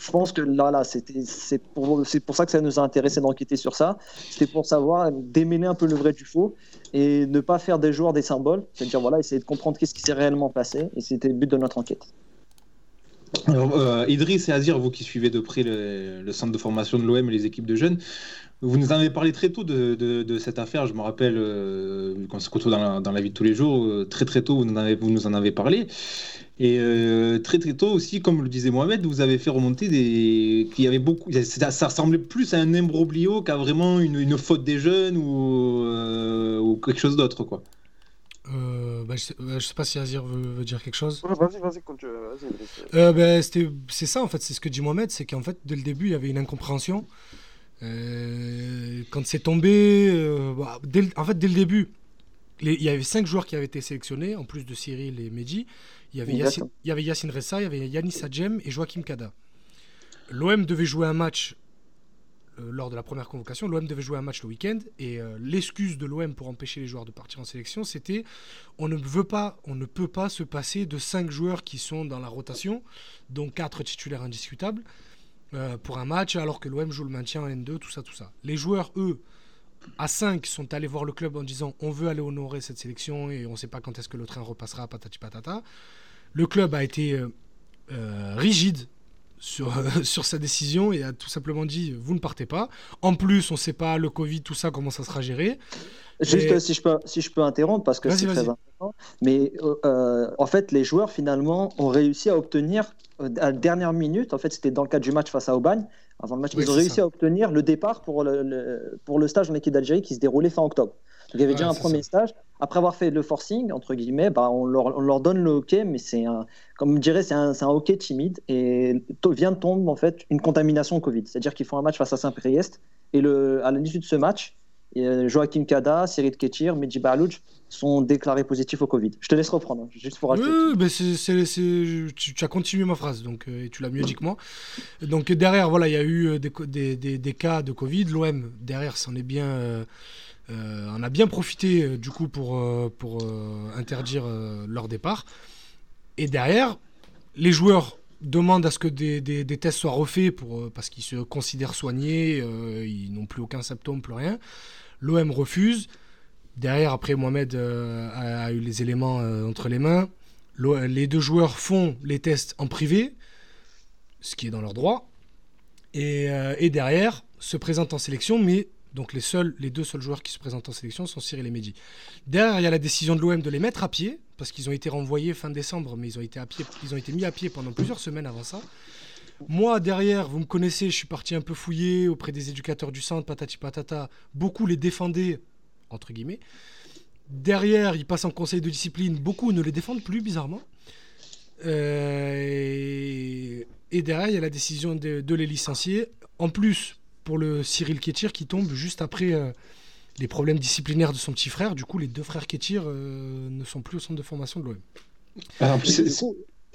je pense que là, là c'est pour, ça que ça nous a intéressé d'enquêter sur ça. C'était pour savoir démêler un peu le vrai du faux et ne pas faire des joueurs des symboles. C'est-à-dire, voilà, essayer de comprendre qu'est-ce qui s'est réellement passé. Et c'était le but de notre enquête. Alors, euh, Idriss et Azir, vous qui suivez de près le, centre de formation de l'OM et les équipes de jeunes, vous nous en avez parlé très tôt de, cette affaire. Je me rappelle, euh, quand on se retrouve dans la, vie de tous les jours, euh, très très tôt, vous nous en avez parlé. Et euh, très très tôt aussi, comme le disait Mohamed, vous avez fait remonter des. qu'il y avait beaucoup. Ça, ressemblait plus à un imbroglio qu'à vraiment une, faute des jeunes ou, ou quelque chose d'autre, quoi. Euh, bah, je, sais, bah, sais, pas si Azir veut, dire quelque chose. vas-y, vas-y, continue. Euh, bah, c'est ça, en fait, c'est ce que dit Mohamed, c'est qu'en fait, dès le début, il y avait une incompréhension. Euh, quand c'est tombé, euh, bah, dès, en fait, dès le début, il y avait cinq joueurs qui avaient été sélectionnés, en plus de Cyril et Mehdi. Il y avait, Yassine, il y avait Yacine Ressa, il y avait Yanis Adjem et Joachim Kada. L'OM devait jouer un match euh, lors de la première convocation, l'OM devait jouer un match le week-end et euh, l'excuse de l'OM pour empêcher les joueurs de partir en sélection, c'était on ne veut pas, on ne peut pas se passer de 5 joueurs qui sont dans la rotation, dont 4 titulaires indiscutables. euh, pour un match, alors que l'OM joue le maintien en N2, tout ça, tout ça. Les joueurs, eux, à 5, sont allés voir le club en disant on veut aller honorer cette sélection et on ne sait pas quand est-ce que le train repassera, patati patata. Le club a été euh, euh, rigide sur, sur sa décision et a tout simplement dit vous ne partez pas. En plus, on ne sait pas le Covid, tout ça, comment ça sera géré. Juste si, je peux, si je peux interrompre, parce que c'est très important. Mais euh, en fait, les joueurs, finalement, ont réussi à obtenir, à la dernière minute, en fait, c'était dans le cadre du match face à Aubagne, avant le match, Oui, ils ont réussi ça. à obtenir le départ pour le, le- pour le stage en équipe d'Algérie qui se déroulait fin octobre. Donc, il y avait déjà un premier ça. stage. Après avoir fait le forcing, entre guillemets, bah, on, leur, on leur donne le hockey, mais c'est un, comme je dirais, c'est un, un hockey timide. Et vient de tomber, en fait, une contamination au Covid. C'est-à-dire qu'ils font un match face à Saint-Priest. Et le, à l'issue de ce match, euh, Joachim Kada, Cyril Ketir, Medji Balouch sont déclarés positifs au Covid. Je te laisse reprendre, hein, juste pour Oui, mais c'est- tu, as continué ma phrase, donc euh, et tu l'as mieux dit que moi. Donc derrière, voilà, il y a eu euh, des, cas de Covid. L'OM derrière, s'en est bien, en a bien profité du coup pour interdire leur départ. Et derrière, les joueurs demandent à ce que des, tests soient refaits pour, euh, parce qu'ils se considèrent soignés, euh, ils n'ont plus aucun symptôme, plus rien. L'OM refuse. Derrière, après, Mohamed euh, a, eu les éléments entre les mains. Les deux joueurs font les tests en privé, ce qui est dans leur droit. Et, et derrière, se présentent en sélection, mais donc les, seuls, les deux seuls joueurs qui se présentent en sélection sont Cyril et Mehdi. Derrière, il y a la décision de l'OM de les mettre à pied, parce qu'ils ont été renvoyés fin décembre, mais ils ont été, à pied, ils ont été mis à pied pendant plusieurs semaines avant ça. Moi, derrière, vous me connaissez, je suis parti un peu fouiller auprès des éducateurs du centre, patati patata. Beaucoup les défendaient, entre guillemets. Derrière, ils passent en conseil de discipline. Beaucoup ne les défendent plus, bizarrement. Euh, et, derrière, il y a la décision de, de les licencier. En plus, pour le Cyril Kétir qui tombe juste après euh, les problèmes disciplinaires de son petit frère. Du coup, les deux frères Kétir euh, ne sont plus au centre de formation de l'OM. Ah, Je,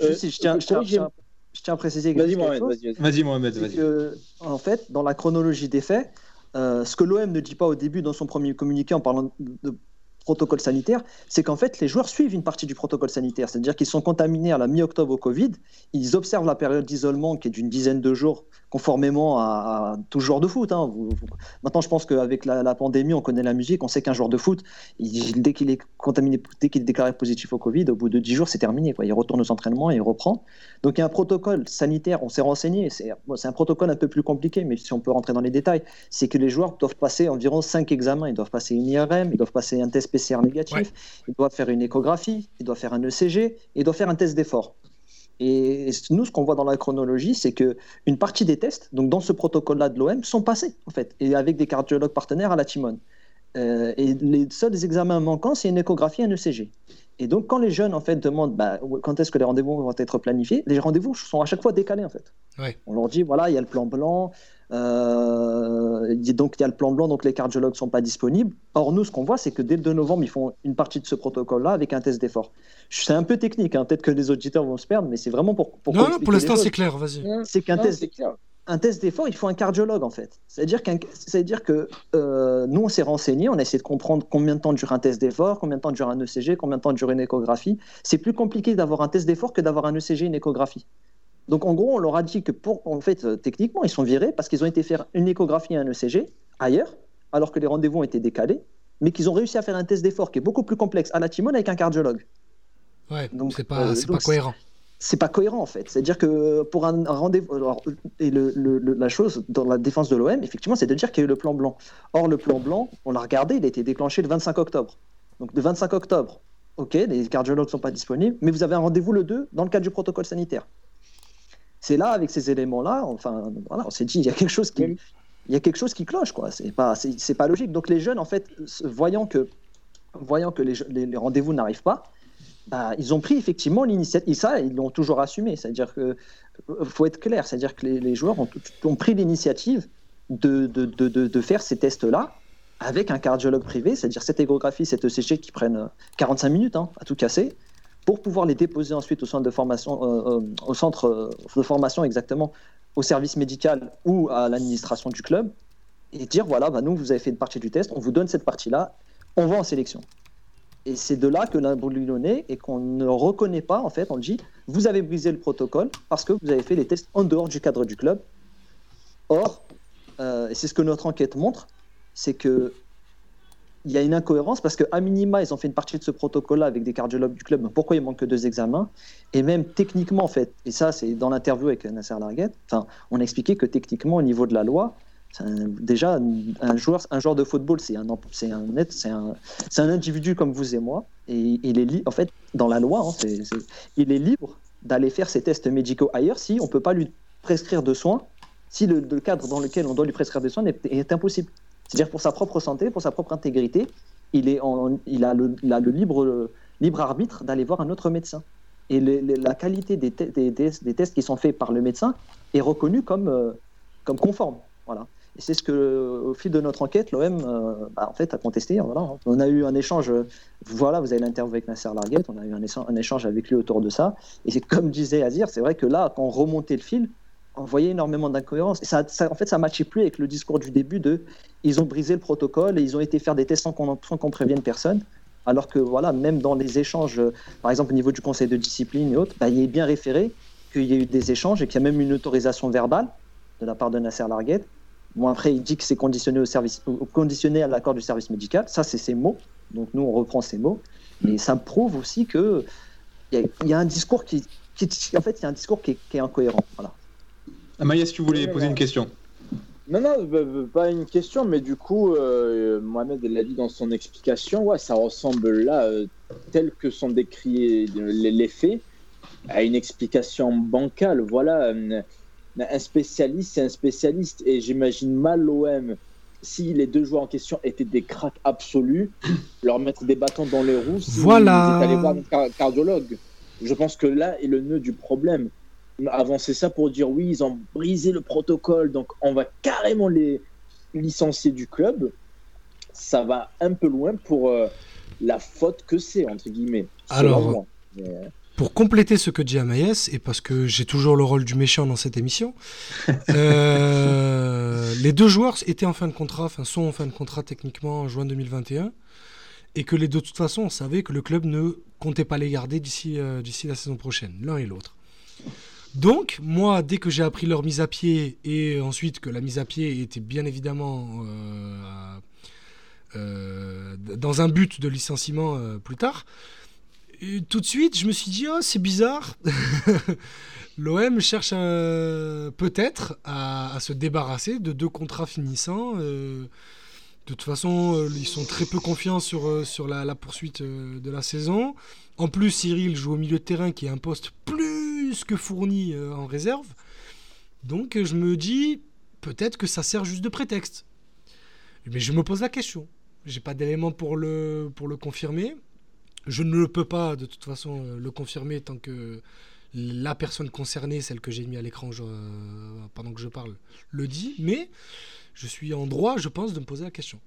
euh, si, je, tiens, je, tiens, à préciser Vas-y, quelque Mohamed, chose. vas-y, Mohamed, vas-y. que, en fait, dans la chronologie des faits, euh, ce que l'OM ne dit pas au début dans son premier communiqué en parlant de protocole sanitaire, c'est qu'en fait, les joueurs suivent une partie du protocole sanitaire. C'est-à-dire qu'ils sont contaminés à la mi-octobre au Covid. Ils observent la période d'isolement qui est d'une dizaine de jours, conformément à, à tout joueur de foot. hein. Vous- vous- Maintenant, je pense qu'avec la, la pandémie, on connaît la musique, on sait qu'un joueur de foot, il- dès qu'il est contaminé, dès qu'il est déclaré positif au Covid, au bout de 10 jours, c'est terminé. Quoi. Il retourne aux entraînements et il reprend. Donc il y a un protocole sanitaire, on s'est renseigné, c'est bon, un protocole un peu plus compliqué, mais si on peut rentrer dans les détails, c'est que les joueurs doivent passer environ 5 examens. Ils doivent passer une IRM, ils doivent passer un test PCR négatif, Ouais. ils doivent faire une échographie, ils doivent faire un ECG, et ils doivent faire un test d'effort. Et nous, ce qu'on voit dans la chronologie, c'est que une partie des tests, donc dans ce protocole-là de l'OM, sont passés, en fait, et avec des cardiologues partenaires à la Timone. Euh, et les seuls examens manquants, c'est une échographie et un ECG. Et donc, quand les jeunes en fait demandent bah, quand est-ce que les rendez-vous vont être planifiés, les rendez-vous sont à chaque fois décalés en fait. Ouais. On leur dit voilà, il y a le plan blanc, euh, il y a- donc il y a le plan blanc, donc les cardiologues sont pas disponibles. Or nous, ce qu'on voit, c'est que dès le 2 novembre, ils font une partie de ce protocole-là avec un test d'effort. C'est un peu technique, hein, peut-être que les auditeurs vont se perdre, mais c'est vraiment pour. pour non, non, pour l'instant, c'est clair, vas-y. C'est qu'un test un test d'effort, il faut un cardiologue en fait. C'est-à-dire qu'un- c'est-à-dire que euh, nous, on s'est renseigné, on a essayé de comprendre combien de temps dure un test d'effort, combien de temps dure un ECG, combien de temps dure une échographie. C'est plus compliqué d'avoir un test d'effort que d'avoir un ECG et une échographie. Donc en gros, on leur a dit que pour, en fait, euh, techniquement, ils sont virés parce qu'ils ont été faire une échographie et un ECG ailleurs, alors que les rendez-vous ont été décalés, mais qu'ils ont réussi à faire un test d'effort qui est beaucoup plus complexe à la Timone avec un cardiologue. Ouais, Donc, c'est pas, euh, donc, pas cohérent. c'est pas cohérent en fait. C'est-à-dire que pour un, un rendez-vous, alors, et le- le- le- la chose dans la défense de l'OM, effectivement, c'est de dire qu'il y a eu le plan blanc. Or, le plan blanc, on l'a regardé, il a été déclenché le 25 octobre. Donc, le 25 octobre, ok, les cardiologues sont pas disponibles, mais vous avez un rendez-vous le 2 dans le cadre du protocole sanitaire. C'est là, avec ces éléments-là, enfin, voilà, on s'est dit, il y a quelque chose qui, il y a quelque chose qui cloche, quoi. C'est pas, c'est pas logique. Donc, les jeunes, en fait, voyant que, voyant que les, les- les rendez-vous n'arrivent pas, bah, ils ont pris effectivement l'initiative, et ça, ils l'ont toujours assumé. C'est-à-dire que euh, faut être clair, c'est-à-dire que les, les joueurs ont, ont pris l'initiative de, de, de, de- de faire ces tests-là avec un cardiologue privé, c'est-à-dire cette échographie, cette ECG qui prennent euh, 45 minutes hein, à tout casser, pour pouvoir les déposer ensuite au centre de formation, euh, euh, au euh, exactement, au service médical ou à l'administration du club, et dire voilà, bah, nous, vous avez fait une partie du test, on vous donne cette partie-là, on va en sélection. Et c'est de là que naît et qu'on ne reconnaît pas, en fait, on dit, vous avez brisé le protocole parce que vous avez fait les tests en dehors du cadre du club. Or, et c'est ce que notre enquête montre, c'est que il y a une incohérence parce qu'à minima, ils ont fait une partie de ce protocole-là avec des cardiologues du club. Pourquoi il manque que deux examens? Et même techniquement, en fait, et ça, c'est dans l'interview avec Nasser Larguet, on a expliqué que techniquement, au niveau de la loi, déjà, un joueur, un joueur de football, c'est un, c'est un, un, un individu comme vous et moi, et il est en fait, dans la loi, hein, il est libre d'aller faire ses tests médicaux ailleurs si on ne peut pas lui prescrire de soins, si le, cadre dans lequel on doit lui prescrire des soins est, impossible. C'est-à-dire pour sa propre santé, pour sa propre intégrité, il, est il a le, libre, libre arbitre d'aller voir un autre médecin. Et la qualité des, des, des, tests qui sont faits par le médecin est reconnue comme, euh, comme conforme. Voilà. Et c'est ce que, au fil de notre enquête, l'OM euh, bah, en fait, a contesté. On a eu un échange, voilà, vous avez l'interview avec Nasser Larguette, on a eu un, échange avec lui autour de ça. Et c'est comme disait Azir, c'est vrai que là, quand on remontait le fil, on voyait énormément d'incohérences. Et ça, en fait, ça ne matchait plus avec le discours du début de ils ont brisé le protocole et ils ont été faire des tests sans qu'on prévienne personne. Alors que, voilà, même dans les échanges, par exemple au niveau du conseil de discipline et autres, bah, il est bien référé qu'il y a eu des échanges et qu'il y a même une autorisation verbale de la part de Nasser Larguette Bon, après, il dit que c'est conditionné, au service, conditionné à l'accord du service médical. Ça, c'est ses mots. Donc, nous, on reprend ces mots. Mais ça prouve aussi qu'il y, a un discours qui, En fait, il y a un discours qui est, incohérent. Voilà. Amaya, est-ce que vous voulez poser une question non, non, bah, bah, pas une question, mais du coup, euh, Mohamed l'a dit dans son explication, ouais, ça ressemble là, euh, tel que sont décrits les, les, faits, à une explication bancale. Voilà, euh, un spécialiste, c'est un spécialiste. Et j'imagine mal l'OM, si les deux joueurs en question étaient des cracks absolus, leur mettre des bâtons dans les roues, si voilà. ils voir un cardiologue. Je pense que là est le nœud du problème. Avancer ça pour dire oui, ils ont brisé le protocole, donc on va carrément les licencier du club. Ça va un peu loin pour euh, la faute que c'est, entre guillemets. Alors, pour compléter ce que dit Amaïs, et parce que j'ai toujours le rôle du méchant dans cette émission, euh, les deux joueurs étaient en fin de contrat, enfin sont en fin de contrat techniquement en juin 2021, et que les deux, de toute façon, on savait que le club ne comptait pas les garder d'ici euh, d'ici la saison prochaine, l'un et l'autre. Donc, moi, dès que j'ai appris leur mise à pied, et ensuite que la mise à pied était bien évidemment euh, dans un but de licenciement plus tard, tout de suite, je me suis dit, oh, c'est bizarre. L'OM cherche peut-être à, se débarrasser de deux contrats finissants. Euh, de toute façon, euh, ils sont très peu confiants sur, euh, sur la, poursuite de la saison. En plus, Cyril joue au milieu de terrain qui est un poste plus que fourni en réserve. Donc je me dis, peut-être que ça sert juste de prétexte. Mais je me pose la question. J'ai pas d'éléments pour le, pour le confirmer. Je ne peux pas de toute façon euh, le confirmer tant que la personne concernée, celle que j'ai mis à l'écran euh, pendant que je parle, le dit, mais je suis en droit, je pense, de me poser la question.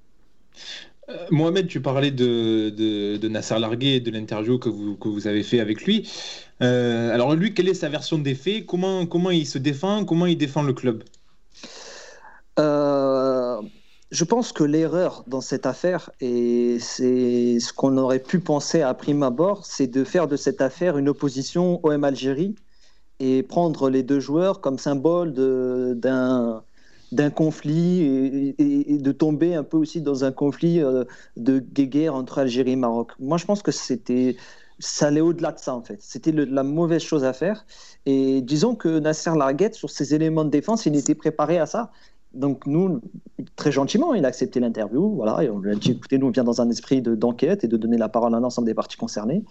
Euh, Mohamed, tu parlais de, de, Nasser Largué et de l'interview que vous, que vous avez fait avec lui. alors lui, quelle est sa version des faits? Comment, comment il se défend? Comment il défend le club? Je pense que l'erreur dans cette affaire, et c'est ce qu'on aurait pu penser à prime abord, c'est de faire de cette affaire une opposition OM Algérie et prendre les deux joueurs comme symbole d'un d'un conflit et, de tomber un peu aussi dans un conflit euh, de guerre entre Algérie et Maroc. Moi, je pense que c'était ça allait au-delà de ça en fait. C'était la mauvaise chose à faire. Et disons que Nasser Larguette, sur ses éléments de défense, il était préparé à ça donc nous, très gentiment, il a accepté l'interview. Voilà, et on lui a dit écoutez, nous on vient dans un esprit d'enquête et de donner la parole à l'ensemble des parties concernées.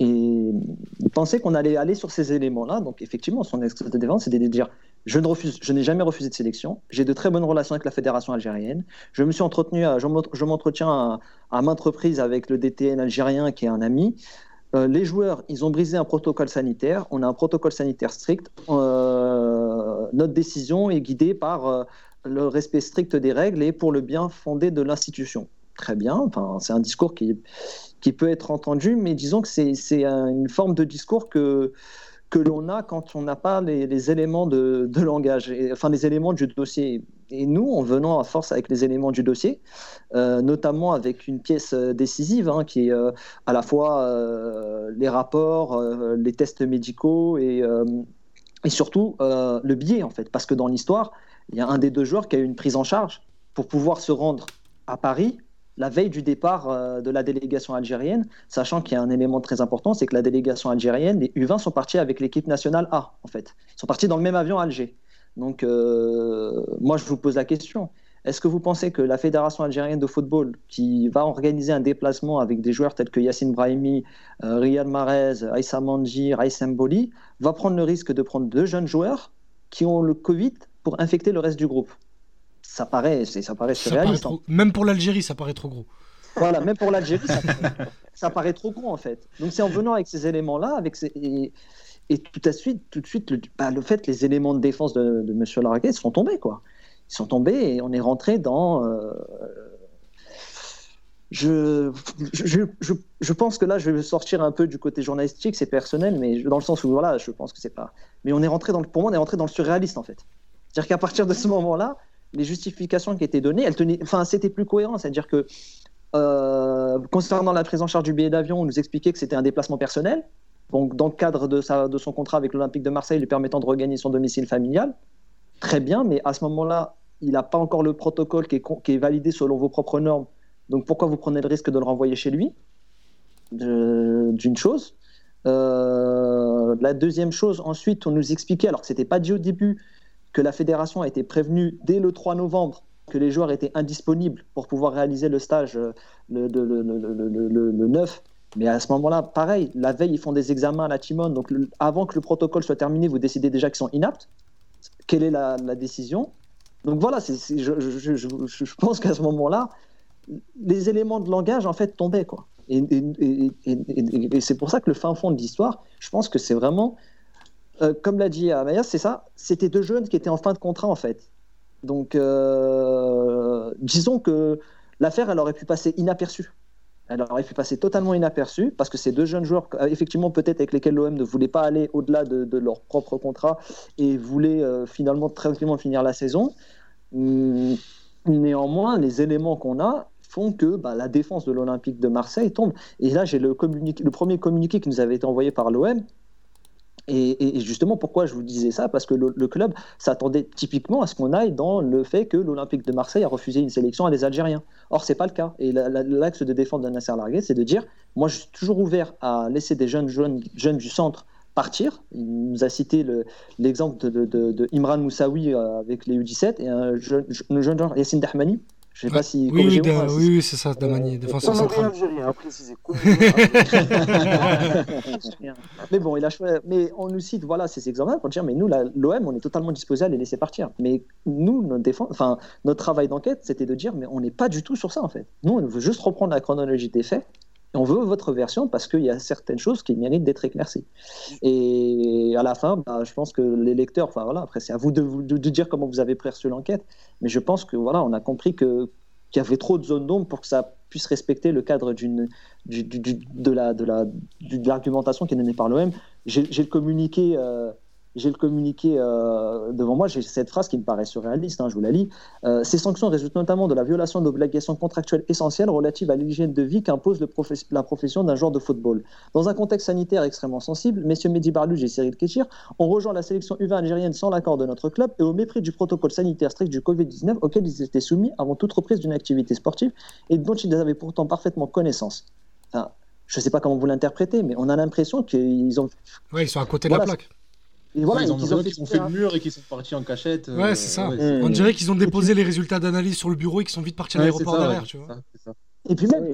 Et il pensait qu'on allait aller sur ces éléments-là. Donc effectivement, son extrait de défense, c'était de dire je ne refuse, je n'ai jamais refusé de sélection. J'ai de très bonnes relations avec la fédération algérienne. Je me suis entretenu, je m'entretiens à, à maintes reprises avec le DTN algérien qui est un ami. Euh, les joueurs, ils ont brisé un protocole sanitaire. On a un protocole sanitaire strict. Euh, notre décision est guidée par euh, le respect strict des règles et pour le bien fondé de l'institution. Très bien, enfin, c'est un discours qui, qui peut être entendu, mais disons que c'est une forme de discours que, que l'on a quand on n'a pas les, éléments de, de langage, enfin les éléments du dossier. Et nous, en venant à force avec les éléments du dossier, euh, notamment avec une pièce euh, décisive hein, qui est euh, à la fois les rapports, les tests médicaux et et surtout le billet en fait, parce que dans l'histoire, il y a un des deux joueurs qui a eu une prise en charge pour pouvoir se rendre à Paris la veille du départ euh, de la délégation algérienne, sachant qu'il y a un élément très important, c'est que la délégation algérienne, les U20 sont partis avec l'équipe nationale A, en fait. Ils sont partis dans le même avion à Alger. Donc, euh, moi, je vous pose la question. Est-ce que vous pensez que la Fédération algérienne de football, qui va organiser un déplacement avec des joueurs tels que Yassine Brahimi, euh, Riyad Mahrez, Aïssa Manji, Raïs Mboli, va prendre le risque de prendre deux jeunes joueurs qui ont le Covid pour infecter le reste du groupe ça paraît, ça paraît surréaliste. Hein. Même pour l'Algérie, ça paraît trop gros. Voilà, même pour l'Algérie, ça, paraît trop gros en fait. Donc c'est en venant avec ces éléments-là, avec ces... et, tout de suite, tout de suite, le, bah, le fait, les éléments de défense de, de M. Larguet sont tombés quoi. Ils sont tombés et on est rentré dans. Euh, je, je, je, je, pense que là, je vais sortir un peu du côté journalistique, c'est personnel, mais dans le sens où voilà, je pense que c'est pas. Mais on est rentré dans le, pour moi, on est rentré dans le surréaliste en fait. C'est-à-dire qu'à partir de ce moment-là, les justifications qui étaient données, elles tenaient, enfin, c'était plus cohérent. C'est-à-dire que euh, concernant la prise en charge du billet d'avion, on nous expliquait que c'était un déplacement personnel. Donc, dans le cadre de, sa, de son contrat avec l'Olympique de Marseille, lui permettant de regagner son domicile familial. Très bien, mais à ce moment-là, il n'a pas encore le protocole qui est, qui est, validé selon vos propres normes. Donc, pourquoi vous prenez le risque de le renvoyer chez lui? D'une chose. Euh, la deuxième chose, ensuite, on nous expliquait, alors que ce n'était pas dit au début, que la fédération a été prévenue dès le 3 novembre que les joueurs étaient indisponibles pour pouvoir réaliser le stage euh, le, le, 9. Mais à ce moment-là, pareil, la veille, ils font des examens à la Timone. Donc avant que le protocole soit terminé, vous décidez déjà qu'ils sont inaptes. Quelle est la, décision? Donc voilà, je, pense qu'à ce moment-là, les éléments de langage, en fait, tombaient. Quoi. Et c'est pour ça que le fin fond de l'histoire, je pense que c'est vraiment euh, comme l'a dit Amaya, c'est ça. C'était deux jeunes qui étaient en fin de contrat, en fait. Donc, euh, disons que l'affaire, elle aurait pu passer inaperçue. Elle aurait pu passer totalement inaperçue parce que ces deux jeunes joueurs, euh, effectivement, peut-être avec lesquels l'OM ne voulait pas aller au-delà de, leur propre contrat et voulait finalement tranquillement finir la saison. Hum, néanmoins, les éléments qu'on a font que bah, la défense de l'Olympique de Marseille tombe. Et là, j'ai le, le premier communiqué qui nous avait été envoyé par l'OM et, justement, pourquoi je vous disais ça? Parce que le, club s'attendait typiquement à ce qu'on aille dans le fait que l'Olympique de Marseille a refusé une sélection à des Algériens. Or, c'est pas le cas. Et l'axe de défense de Nasser Larguet, c'est de dire moi, je suis toujours ouvert à laisser des jeunes, jeunes, jeunes du centre partir. Il nous a cité l'exemple de, Imran Moussaoui euh, avec les U17 et un jeune, joueur, Yassine Dahmani, je sais pas si. Oui, oui, oui, oui c'est ça, Damani, défenseur central. algérien, préciser. mais bon, il a choisi. Mais on nous cite voilà, ces exemples pour dire mais nous, l'OM, on est totalement disposé à les laisser partir. Mais nous, notre, défense... enfin, notre travail d'enquête, c'était de dire mais on n'est pas du tout sur ça en fait. Nous, on veut juste reprendre la chronologie des faits on veut votre version parce qu'il y a certaines choses qui méritent d'être éclaircies. Et à la fin, bah, je pense que les lecteurs, enfin voilà, après c'est à vous de, de, dire comment vous avez perçu l'enquête, mais je pense que voilà, on a compris que qu'il y avait trop de zones d'ombre pour que ça puisse respecter le cadre d'une de la de la de l'argumentation qui est donnée par l'OM. J'ai le communiqué. Euh, j'ai le communiqué euh, devant moi, j'ai cette phrase qui me paraît surréaliste, hein, je vous la lis. Euh, ces sanctions résultent notamment de la violation d'obligations contractuelles essentielles relatives à l'hygiène de vie qu'impose la profession d'un joueur de football. Dans un contexte sanitaire extrêmement sensible, messieurs Mehdi Barlouj et Cyril Kéchir ont rejoint la sélection U20 algérienne sans l'accord de notre club et au mépris du protocole sanitaire strict du Covid-19 auquel ils étaient soumis avant toute reprise d'une activité sportive et dont ils avaient pourtant parfaitement connaissance. Enfin, je ne sais pas comment vous l'interprétez, mais on a l'impression qu'ils ont. Oui, ils sont à côté de la plaque. Et voilà, ils, ont, fait, le mur et qui sont partis en cachette. Euh, ouais, c'est ça. On dirait qu'ils ont déposé les résultats d'analyse sur le bureau et qu'ils sont vite partis à l'aéroport derrière, tu vois. Et puis même,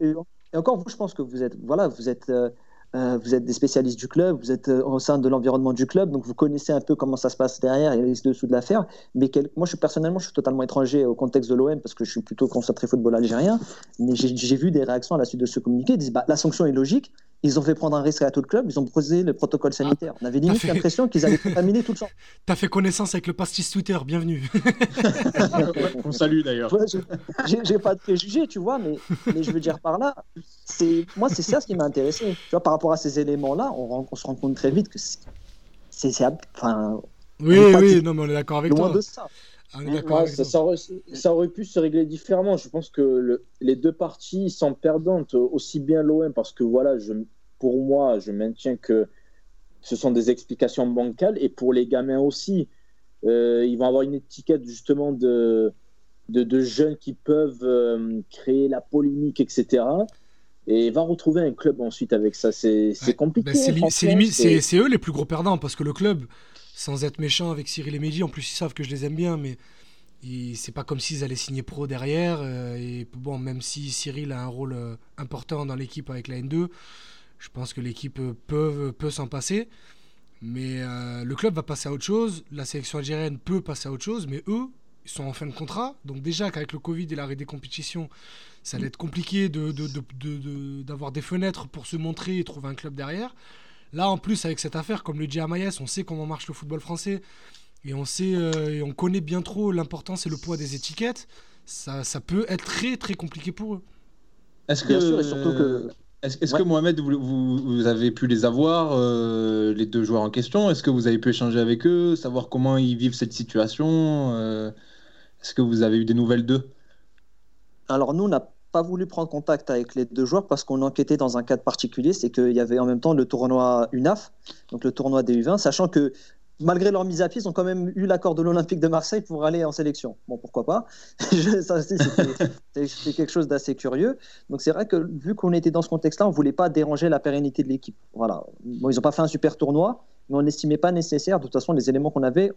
et, encore, vous, je pense que vous êtes, voilà, vous êtes, euh, euh, vous êtes des spécialistes du club, vous êtes au sein de l'environnement du club, donc vous connaissez un peu comment ça se passe derrière et les dessous de l'affaire. Mais moi, je personnellement, je suis totalement étranger au contexte de l'OM parce que je suis plutôt concentré football algérien. Mais j'ai vu des réactions à la suite de ce communiqué. Ils disent, bah, la sanction est logique ils ont fait prendre un risque à tout le club, ils ont posé le protocole ah, sanitaire. On avait limite l'impression qu'ils allaient contaminer tout le champ. T'as fait connaissance avec le pastis Twitter, bienvenue. On salue d'ailleurs. J'ai pas de préjugés, tu vois, mais, mais je veux dire par là, c'est moi c'est ça ce qui m'a intéressé. Tu vois, par rapport à ces éléments-là, on, se rend compte très vite que c'est, enfin. Oui, oui, non, mais on est d'accord avec loin de ça. Ah, ça, aurait, pu se régler différemment. Je pense que les deux parties sont perdantes, aussi bien l'OM, parce que voilà, je, pour moi, je maintiens que ce sont des explications bancales. Et pour les gamins aussi, euh, ils vont avoir une étiquette justement de, de, jeunes qui peuvent euh, créer la polémique, etc. Et va retrouver un club ensuite avec ça. C'est compliqué. Ben, c'est eux les plus gros perdants parce que le club, sans être méchant avec Cyril et Mehdi, en plus ils savent que je les aime bien, mais c'est pas comme s'ils allaient signer pro derrière. Euh, et bon, même si Cyril a un rôle euh, important dans l'équipe avec la N2, je pense que l'équipe peut, peut s'en passer. Mais euh, le club va passer à autre chose. La sélection algérienne peut passer à autre chose. Mais eux, ils sont en fin de contrat. Donc, déjà qu'avec le Covid et l'arrêt des compétitions, ça allait être compliqué d'avoir de, de, des fenêtres pour se montrer et trouver un club derrière. Là, en plus, avec cette affaire, comme le dit Amaïs, on sait comment marche le football français. Et on sait, euh, et on connaît bien trop l'importance et le poids des étiquettes. Ça, ça peut être très très compliqué pour eux. Est-ce que, est-ce, que Mohamed, vous, vous, avez pu les avoir, euh, les deux joueurs en question? Est-ce que vous avez pu échanger avec eux, savoir comment ils vivent cette situation euh, Est-ce que vous avez eu des nouvelles d'eux? Alors nous, on n'a pas voulu prendre contact avec les deux joueurs parce qu'on enquêtait dans un cadre particulier, c'est qu'il y avait en même temps le tournoi UNAF, donc le tournoi des U20, sachant que malgré leur mise à pied, ils ont quand même eu l'accord de l'Olympique de Marseille pour aller en sélection. Bon, pourquoi pas? C'est quelque chose d'assez curieux. Donc c'est vrai que vu qu'on était dans ce contexte-là, on voulait pas déranger la pérennité de l'équipe. Voilà. Ils n'ont pas fait un super tournoi, mais on n'estimait pas nécessaire. De toute façon, les éléments qu'on avait.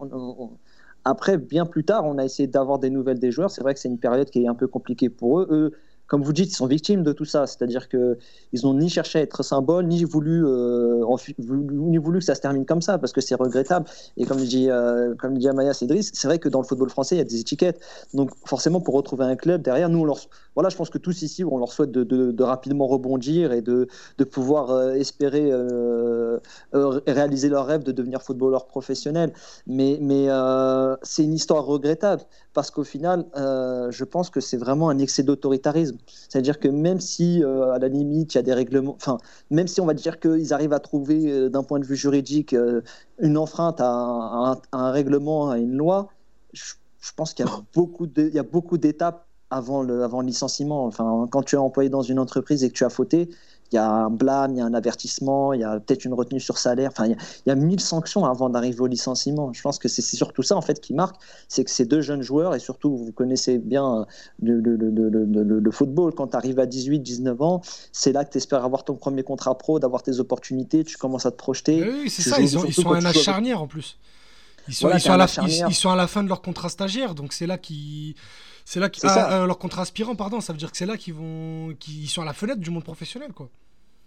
Après, bien plus tard, on a essayé d'avoir des nouvelles des joueurs. C'est vrai que c'est une période qui est un peu compliquée pour. Eux, comme vous dites, ils sont victimes de tout ça. C'est-à-dire qu'ils n'ont ni cherché à être symbole, ni voulu, euh, ni voulu que ça se termine comme ça, parce que c'est regrettable. Et comme dit, euh, comme dit Amaya Cédric, c'est vrai que dans le football français, il y a des étiquettes. Donc forcément, pour retrouver un club derrière, nous, on leur, voilà, je pense que tous ici, on leur souhaite de, rapidement rebondir et de, pouvoir euh, espérer réaliser leur rêve de devenir footballeur professionnel. Mais, mais c'est une histoire regrettable parce qu'au final, je pense que c'est vraiment un excès d'autoritarisme. C'est-à-dire que même si, euh, à la limite, il y a des règlements, enfin, même si on va dire qu'ils arrivent à trouver, euh, d'un point de vue juridique, euh, une enfreinte à un, règlement, à une loi, je, pense qu'il y a beaucoup il y a beaucoup d'étapes avant le, avant le licenciement. Enfin, quand tu es employé dans une entreprise et que tu as fauté, il y a un blâme, il y a un avertissement, il y a peut-être une retenue sur salaire. Enfin, il y, a, mille sanctions avant d'arriver au licenciement. Je pense que c'est surtout ça en fait qui marque, c'est que ces deux jeunes joueurs et surtout vous connaissez bien le, le, football quand tu arrives à 18, 19 ans, c'est là que tu espères avoir ton premier contrat pro, d'avoir tes opportunités, tu commences à te projeter. Oui, c'est ça. Ils, ils sont à âge charnière en plus. Ils sont, ils, sont à la, ils, sont à la fin de leur contrat stagiaire, donc c'est là qu'ils c'est là qu'ils ah, euh, leur contrat aspirant, pardon, ça veut dire que c'est là qu'ils vont, qu'ils sont à la fenêtre du monde professionnel, quoi.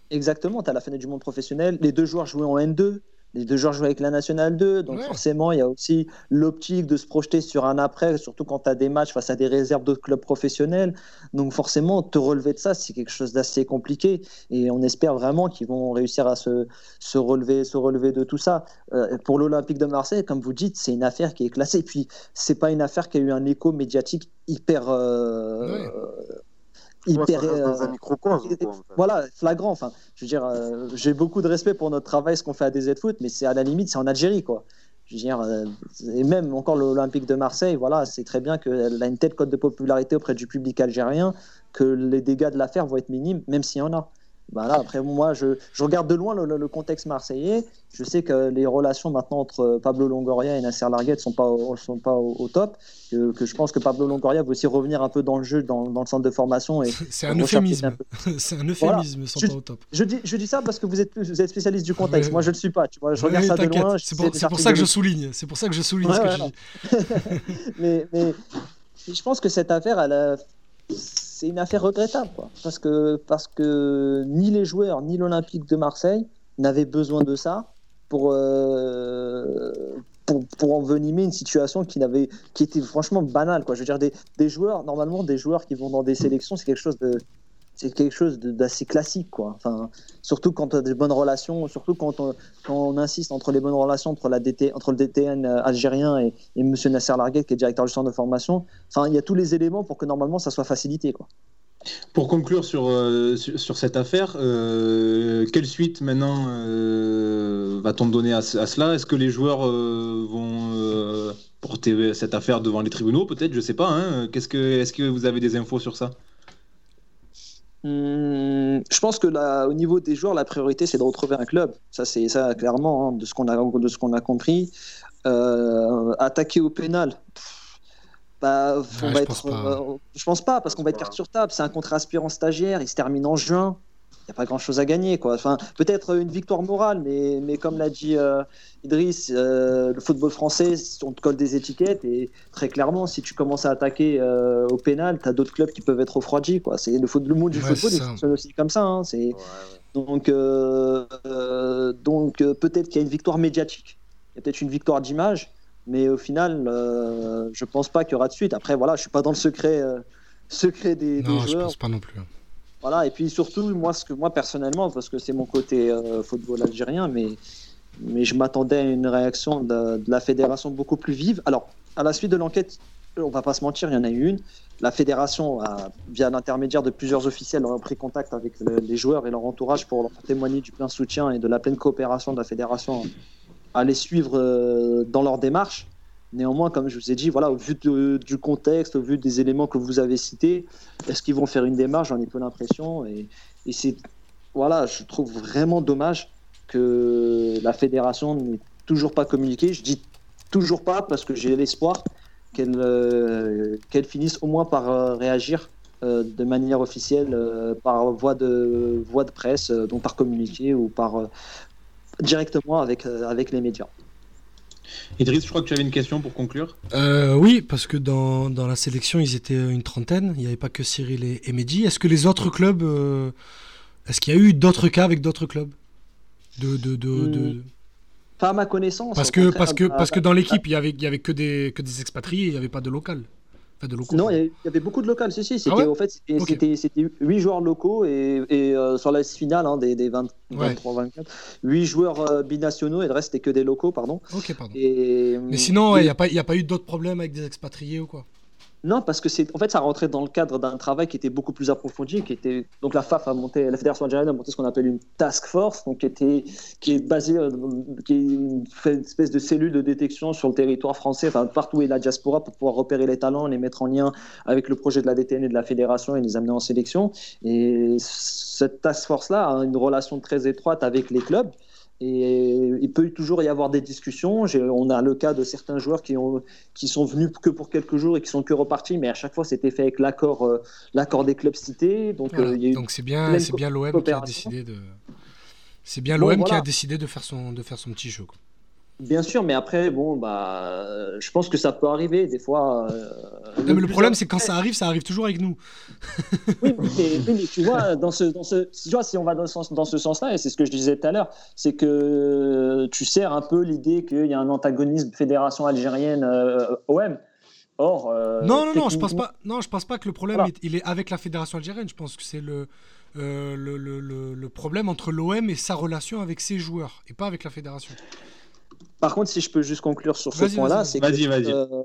Exactement, tu as la fenêtre du monde professionnel. Les deux joueurs jouaient en N2, les deux joueurs jouent avec la Nationale 2, donc forcément, il y a aussi l'optique de se projeter sur un après, surtout quand tu as des matchs face à des réserves d'autres clubs professionnels. Donc forcément, te relever de ça, c'est quelque chose d'assez compliqué. Et on espère vraiment qu'ils vont réussir à se, se, relever, se relever de tout ça. Euh, pour l'Olympique de Marseille, comme vous dites, c'est une affaire qui est classée. Et puis, c'est pas une affaire qui a eu un écho médiatique hyper... Euh, hyper euh, voilà flagrant enfin je veux dire euh, j'ai beaucoup de respect pour notre travail ce qu'on fait à DZ Foot mais c'est à la limite c'est en Algérie quoi. Je veux dire euh, et même encore l'Olympique de Marseille voilà c'est très bien qu'elle a une telle cote de popularité auprès du public algérien que les dégâts de l'affaire vont être minimes même s'il y en a bah après, moi, je, je, regarde de loin le, contexte marseillais. Je sais que les relations maintenant entre Pablo Longoria et Nasser Larguet ne sont pas, sont pas au, top. Que, que, je pense que Pablo Longoria veut aussi revenir un peu dans le jeu, dans, dans le centre de formation. C'est un euphémisme. C'est un euphémisme, sont pas au top. Je dis, je dis ça parce que vous êtes, vous êtes spécialiste du contexte. Moi, je ne le suis pas. Tu vois, je regarde ça de loin. C'est pour, pour ça que je souligne. C'est pour ça que je souligne ce que je dis. mais, mais je pense que cette affaire, elle a c'est une affaire regrettable. Parce que, ni les joueurs, ni l'Olympique de Marseille n'avaient besoin de ça pour, euh, envenimer une situation qui, était franchement banale. Je veux dire, des joueurs, normalement, des joueurs qui vont dans des sélections, c'est quelque chose de, c'est quelque chose d'assez classique, quoi. Enfin, surtout quand on a des bonnes relations, surtout quand on, insiste entre les bonnes relations entre, la DT, entre le DTN euh, algérien et, et M. Nasser Larguet, qui est directeur du centre de formation. Enfin, il y a tous les éléments pour que normalement ça soit facilité, quoi. Pour conclure sur, euh, sur, cette affaire, euh, quelle suite maintenant va-t-on donner à, cela? Est-ce que les joueurs vont porter cette affaire devant les tribunaux? Peut-être, je sais pas. Hein. Qu'est-ce que, est-ce que vous avez des infos sur ça? Hmm, je pense que là, au niveau des joueurs, la priorité c'est de retrouver un club. Ça, c'est ça clairement hein, de ce qu'on a de ce qu'on a compris. Euh, attaquer au pénal. Bah, on Ouais, va je être, pense pas. euh, je pense pas parce qu'on va être carte sur table. C'est un contrat aspirant stagiaire. Il se termine en juin. Il n'y a pas grand chose à gagner. Quoi. Enfin, peut-être une victoire morale, mais, mais comme l'a dit euh, Idriss, euh, le football français, on te colle des étiquettes et très clairement, si tu commences à attaquer euh, au pénal, tu as d'autres clubs qui peuvent être refroidis. Quoi. C'est le, foot, le monde du Ouais, football, c'est il ça. fonctionne aussi comme ça. hein. C'est, Ouais, ouais. donc, euh, euh, donc euh, peut-être qu'il y a une victoire médiatique, il y a peut-être une victoire d'image, mais au final, euh, je pense pas qu'il y aura de suite. Après, voilà, je suis pas dans le secret, euh, secret des, des Non, je joueurs. pense pas non plus. Voilà, et puis surtout, moi, ce que moi personnellement, parce que c'est mon côté euh, football algérien, mais, mais je m'attendais à une réaction de, la fédération beaucoup plus vive. Alors, à la suite de l'enquête, on va pas se mentir, il y en a eu une. La fédération, a, via l'intermédiaire de plusieurs officiels, a pris contact avec le- les joueurs et leur entourage pour leur témoigner du plein soutien et de la pleine coopération de la fédération à les suivre euh, dans leur démarche. Néanmoins, comme je vous ai dit, voilà, au vu du contexte, au vu des éléments que vous avez cités, est-ce qu'ils vont faire une démarche? J'en ai peu l'impression. Et, c'est, voilà, je trouve vraiment dommage que la fédération n'ait toujours pas communiqué. Je dis toujours pas parce que j'ai l'espoir qu'elle euh, finisse au moins par euh, réagir euh, de manière officielle par voie de, voie de presse, donc par communiqué ou par directement avec les médias. Idriss, je crois que tu avais une question pour conclure. Euh, oui, parce que dans, dans la sélection, ils étaient une trentaine. Il n'y avait pas que Cyril et, et Mehdi. Est-ce que les autres clubs. euh, Est-ce qu'il y a eu d'autres cas avec d'autres clubs de, de, de, de- Pas à ma connaissance. Parce que, parce que, bah, parce que dans l'équipe, il n'y avait, il y avait que, des, que des expatriés, il n'y avait pas de local. De locaux. Non, il y avait- beaucoup de locales, si, si. C'était, Ah ouais en fait, c'était, Ok. c'était, c'était 8 joueurs locaux et, et euh, sur la finale hein, des, des 20 Ouais. 23, 24, 8 joueurs euh, binationaux et le reste, c'était que des locaux, pardon. Ok, pardon. Et, Mais sinon, il n'y a pas eu d'autres problèmes avec des expatriés ou quoi? Non, parce que c'est, en fait, ça rentrait dans le cadre d'un travail qui était beaucoup plus approfondi, qui était, donc la FAF a monté, la Fédération algérienne a monté ce qu'on appelle une task force, donc qui était, qui est basée, euh, qui est une, espèce de cellule de détection sur le territoire français, enfin partout où est la diaspora, pour pouvoir repérer les talents, les mettre en lien avec le projet de la DTN et de la fédération et les amener en sélection. Et cette task force-là a une relation très étroite avec les clubs. Et il peut toujours y avoir des discussions. On a le cas de certains joueurs qui, ont, qui sont venus que pour quelques jours et qui sont que repartis, mais à chaque fois c'était fait avec l'accord euh, l'accord des clubs cités. Donc, Voilà. euh, c'est bien, l'OM qui a décidé de. C'est bien Bon, l'OM qui a décidé de faire son, de faire son petit jeu. quoi. Bien sûr, mais après, bon, bah, euh, je pense que ça peut arriver des fois. euh, Non, mais le problème, c'est que quand ça arrive, ça arrive toujours avec nous. Oui, mais, oui, mais tu vois, dans ce, dans ce, tu vois, si on va dans ce sens, dans ce sens-là, et c'est ce que je disais tout à l'heure, c'est que tu sers un peu l'idée qu'il y a un antagonisme fédération algérienne euh, OM. Or, euh, non, non, non, je pense pas. Non, je pense pas que le problème Voilà. est- il est avec la fédération algérienne. Je pense que c'est le, euh, le, le, le- le problème entre l'OM et sa relation avec ses joueurs et pas avec la fédération. Par contre, si je peux juste conclure sur ce point-là, c'est que Vas-y, vas-y. euh,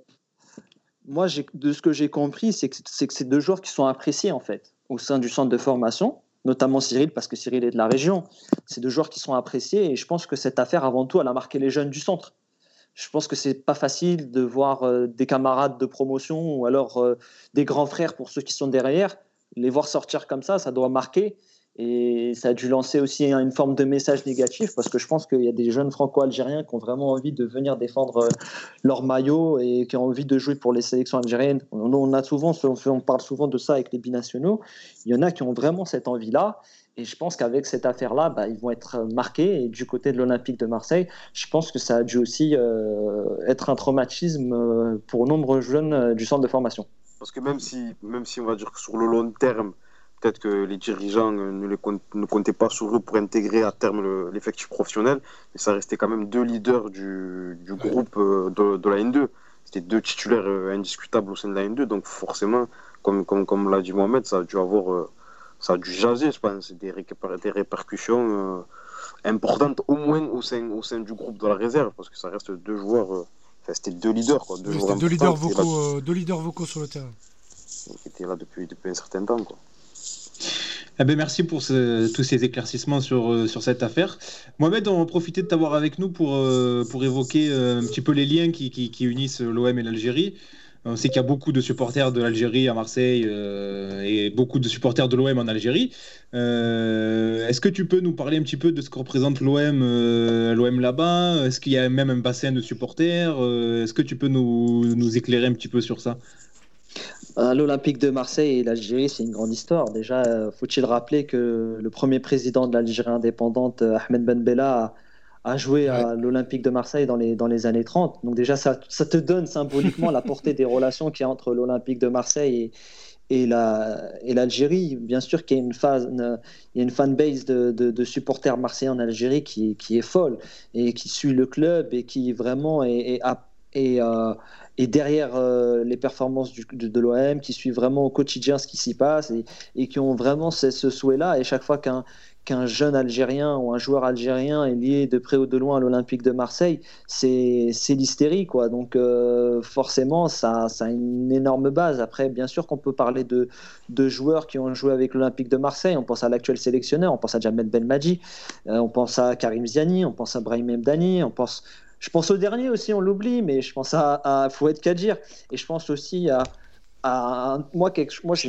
moi, de ce que j'ai compris, c'est que c'est que c'est deux joueurs qui sont appréciés en fait au sein du centre de formation, notamment Cyril parce que Cyril est de la région. C'est deux joueurs qui sont appréciés et je pense que cette affaire, avant tout, elle a marqué les jeunes du centre. Je pense que c'est pas facile de voir euh, des camarades de promotion ou alors euh, des grands frères pour ceux qui sont derrière, les voir sortir comme ça, ça doit marquer. Et ça a dû lancer aussi une forme de message négatif parce que je pense qu'il y a des jeunes franco-algériens qui ont vraiment envie de venir défendre euh, leur maillot et qui ont envie de jouer pour les sélections algériennes. On, parle souvent de ça avec les binationaux. Il y en a qui ont vraiment cette envie-là. Et je pense qu'avec cette affaire-là, bah, ils vont être marqués. Et du côté de l'Olympique de Marseille, je pense que ça a dû aussi euh, être un traumatisme euh, pour nombreux jeunes du centre de formation. Parce que même si, même si on va dire que sur le long terme, peut-être que les dirigeants euh, ne, les ne comptaient pas sur eux pour intégrer à terme le- l'effectif professionnel, mais ça restait quand même deux leaders du, du groupe euh, de, de la N2. C'était deux titulaires euh, indiscutables au sein de la N2, donc forcément, comme, comme, comme l'a dit Mohamed, ça a dû avoir, ça a dû jaser, je pense, des, des répercussions euh, importantes, au moins au sein, au sein du groupe de la réserve, parce que ça reste deux joueurs, euh, enfin, c'était deux leaders, quoi, deux joueurs deux leaders, là- vocaux, euh, deux leaders vocaux sur le terrain. qui étaient là depuis, depuis un certain temps, quoi. Eh ben, merci pour tous ces éclaircissements sur, euh, sur cette affaire. Mohamed, on va profiter de t'avoir avec nous pour, euh, pour évoquer euh, un petit peu les liens qui, qui- qui unissent l'OM et l'Algérie. On sait qu'il y a beaucoup de supporters de l'Algérie à Marseille et beaucoup de supporters de l'OM en Algérie. Est-ce que tu peux nous parler un petit peu de ce que représente l'OM l'OM là-bas? Est-ce qu'il y a même un bassin de supporters? Est-ce que tu peux nous, nous éclairer un petit peu sur ça? L'Olympique de Marseille et l'Algérie, c'est une grande histoire. Déjà, euh, faut-il rappeler que le premier président de l'Algérie indépendante, euh, Ahmed Ben Bella, a, joué à l'Olympique de Marseille dans les, dans les années 30. Donc déjà, ça, ça te donne symboliquement la portée des relations qu'il y a entre l'Olympique de Marseille et, et la- et l'Algérie. Bien sûr qu'il y a une, phase, une- il y a une fanbase de, de, de supporters marseillais en Algérie qui, qui est folle et qui suit le club et qui vraiment est, est, à- est, euh, est derrière euh, les performances de, l'OM, qui suit vraiment au quotidien ce qui s'y passe et, et qui ont vraiment ce, souhait-là. Et chaque fois qu'un jeune Algérien ou un joueur algérien est lié de près ou de loin à l'Olympique de Marseille, c'est c'est l'hystérie. quoi. Donc euh, forcément, ça, ça a une énorme base. Après, bien sûr qu'on peut parler de, de joueurs qui ont joué avec l'Olympique de Marseille. On pense à l'actuel sélectionneur, on pense à Jamel Belmadi, euh, on pense à Karim Ziani, on pense à Brahim Mdani, on pense... Je pense au dernier aussi, on l'oublie, mais je pense à, à Fouad Kadjir. Et je pense aussi à, à moi, quelque, moi je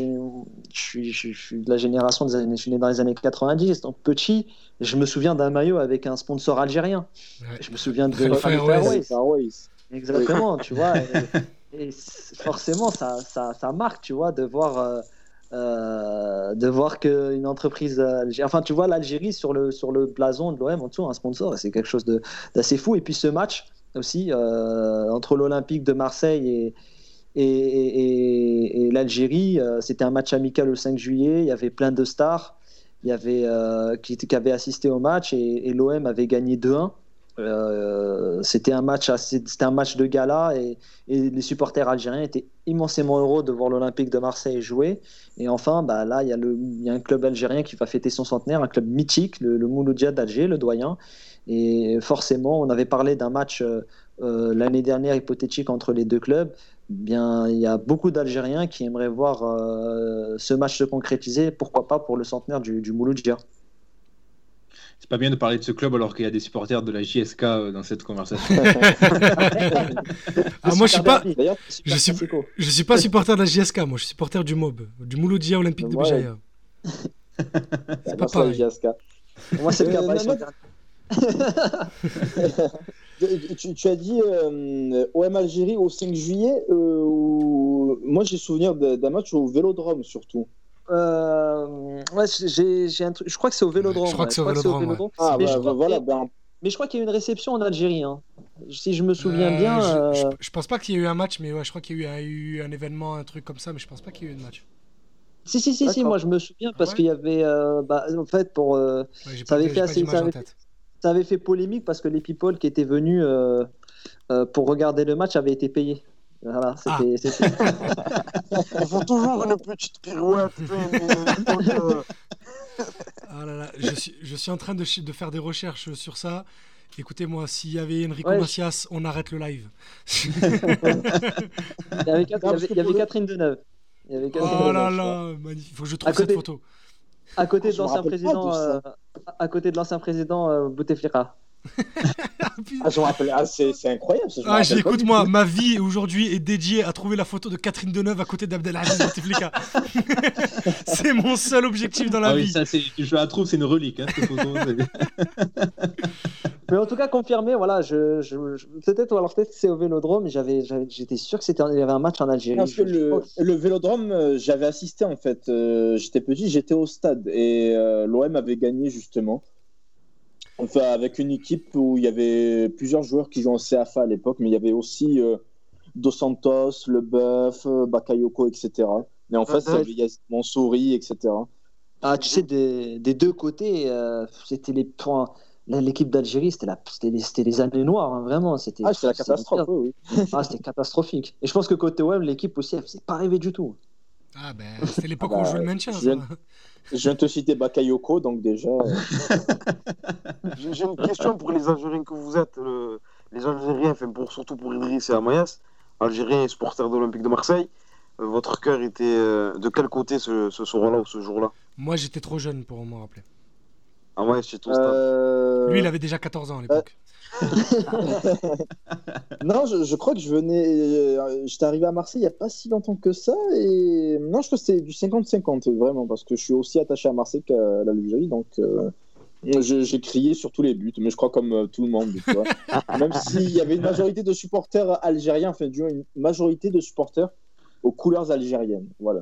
suis, je, je suis de la génération des années, je suis né dans les années 90, donc petit, je me souviens d'un maillot avec un sponsor algérien. Ouais. Je me souviens de Airways. Exactement, tu vois. Et, forcément, ça, ça, ça marque, tu vois, de voir, euh, de voir qu'une entreprise. Enfin, tu vois, l'Algérie sur le, sur le blason de l'OM en dessous, un sponsor, c'est quelque chose d'assez fou. Et puis ce match aussi, euh, entre l'Olympique de Marseille et. Et, l'Algérie, euh, c'était un match amical le 5 juillet. Il y avait plein de stars il y avait, euh, qui, qui avaient assisté au match et l'OM avait gagné 2-1. Euh, c'était un match c'était un match de gala et, les supporters algériens étaient immensément heureux de voir l'Olympique de Marseille jouer. Et enfin bah là il y a un club algérien qui va fêter son centenaire un club mythique le, le Mouloudia d'Alger le doyen. Et forcément on avait parlé d'un match euh, euh, l'année dernière hypothétique entre les deux clubs. Bien il y a beaucoup d'Algériens qui aimeraient voir ce match se concrétiser pourquoi pas pour le centenaire du, du Mouloudia C'est pas bien de parler de ce club alors qu'il y a des supporters de la JSK euh, dans cette conversation. Ah, moi, je suis pas- je suis- Je suis pas supporter de la JSK, moi je suis supporter du MOB, du Mouloudia Olympique de Ouais. Béjaïa. C'est pas pareil. JSK. Moi, c'est le Euh, cas. tu, tu as dit euh, OM Algérie au 5 juillet. euh, où- Moi, j'ai souvenir d'un match au Vélodrome surtout. Euh, ouais, j'ai, j'ai un truc. Je crois que c'est au Vélodrome. je crois que c'est au Vélodrome, Ah, mais, bah, je bah, crois voilà. qu'il y a- ben, mais je crois qu'il y a eu une réception en Algérie. hein. Si je me souviens Euh, bien. je, euh, je- je pense pas qu'il y ait eu un match, mais ouais, je crois qu'il y a eu, eu un événement, un truc comme ça, mais je pense pas qu'il y ait eu de match. Si, si, si, si, moi je me souviens parce Ouais. qu'il y avait. euh, bah, en fait, pour. euh, Ouais, j'ai Ça pas, avait j'ai fait assez- ça avait tête. ça avait fait polémique parce que les people qui étaient venus euh, euh, pour regarder le match avaient été payés. Voilà, Ah. c'était. c'était- Il faut toujours une petite pirouette. euh, Ah là là, je suis, je suis en train de, de faire des recherches sur ça. Écoutez-moi, s'il y avait Enrico Ouais, je- on arrête le live. Il y avait, Cat- il y avait- il y avait Catherine Deneuve. Il y avait Catherine oh Deneuve, là là, magnifique. Faut que je trouve côté- cette photo. À côté de l'ancien président, euh, à côté de l'ancien président euh, Bouteflika. Ah, je me rappelle. Ah, c'est c'est incroyable. Ça, je me Ah, rappelle pas écoute du moi, ma vie aujourd'hui est dédiée à trouver la photo de Catherine Deneuve à côté d'Abdelaziz Bouteflika. c'est mon seul objectif dans la Ah oui, vie. ça, c'est- je la trouve, c'est une relique. Hein, cette photo. Mais en tout cas, confirmé, voilà, je, je, je- peut-être, alors peut-être que c'est au Vélodrome, mais j'avais, j'avais- j'étais sûr que c'était, il y avait un match en Algérie. Parce que Je- je le, le Vélodrome, euh, j'avais assisté en fait. Euh, j'étais petit, j'étais au stade et euh, l'OM avait gagné justement. Enfin, avec une équipe où il y avait plusieurs joueurs qui jouaient en CFA à l'époque, mais il y avait aussi euh, Dos Santos, Leboeuf, euh, Bakayoko, etc. Mais en fait, il y avait Mansouri, etc. Ah, tu sais, des, des deux côtés, euh, c'était les points. L'équipe d'Algérie, c'était, la, c'était, les, c'était les années noires, hein, vraiment. C'était, Ah, c'était la catastrophe, oui. Ah, c'était catastrophique. Et je pense que côté OM, l'équipe aussi, elle faisait pas rêver du tout. Ah ben, c'était l'époque Ah où on bah, jouait le maintien. je viens- Je viens te citer Bakayoko, donc déjà. euh, J'ai une question pour les Algériens que vous êtes. le- les Algériens, enfin, pour, surtout pour Idriss et Amayas, Algériens et supporters de l'Olympique de Marseille. euh, votre cœur était euh, de quel côté ce, ce soir-là ou ce jour-là? Moi, j'étais trop jeune pour m'en rappeler. Ah ouais, chez ton euh, Lui, il avait déjà 14 ans à l'époque. non, je, je, crois que je venais. Euh, J'étais arrivé à Marseille il n'y a pas si longtemps que ça. Et non, je crois que c'était du 50-50, vraiment, parce que je suis aussi attaché à Marseille qu'à l'Algérie. Donc, euh, j'ai crié sur tous les buts, mais je crois comme euh, tout le monde. Tu vois. Même s'il y avait une majorité de supporters algériens, enfin, du moins, une majorité de supporters aux couleurs algériennes. Voilà.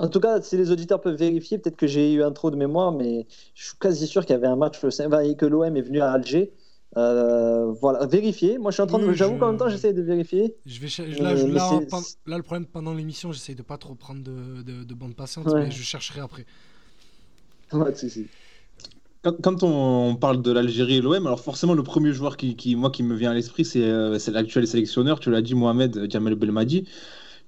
En tout cas, si les auditeurs peuvent vérifier, peut-être que j'ai eu un trop de mémoire, mais je suis quasi sûr qu'il y avait un match et que l'OM est venu à Alger. Euh, voilà, vérifier. Moi, je suis en train de. J'avoue qu'en même temps, j'essaie de vérifier. Je vais là, euh, là, là, le problème pendant l'émission, j'essaie de pas trop prendre de, de, de bande patiente, mais je chercherai après. Ouais, si, si. Quand, quand, on parle de l'Algérie et l'OM, alors forcément le premier joueur qui, qui, moi, qui me vient à l'esprit, c'est euh, l'actuel sélectionneur, tu l'as dit, Mohamed Jamel Belmadi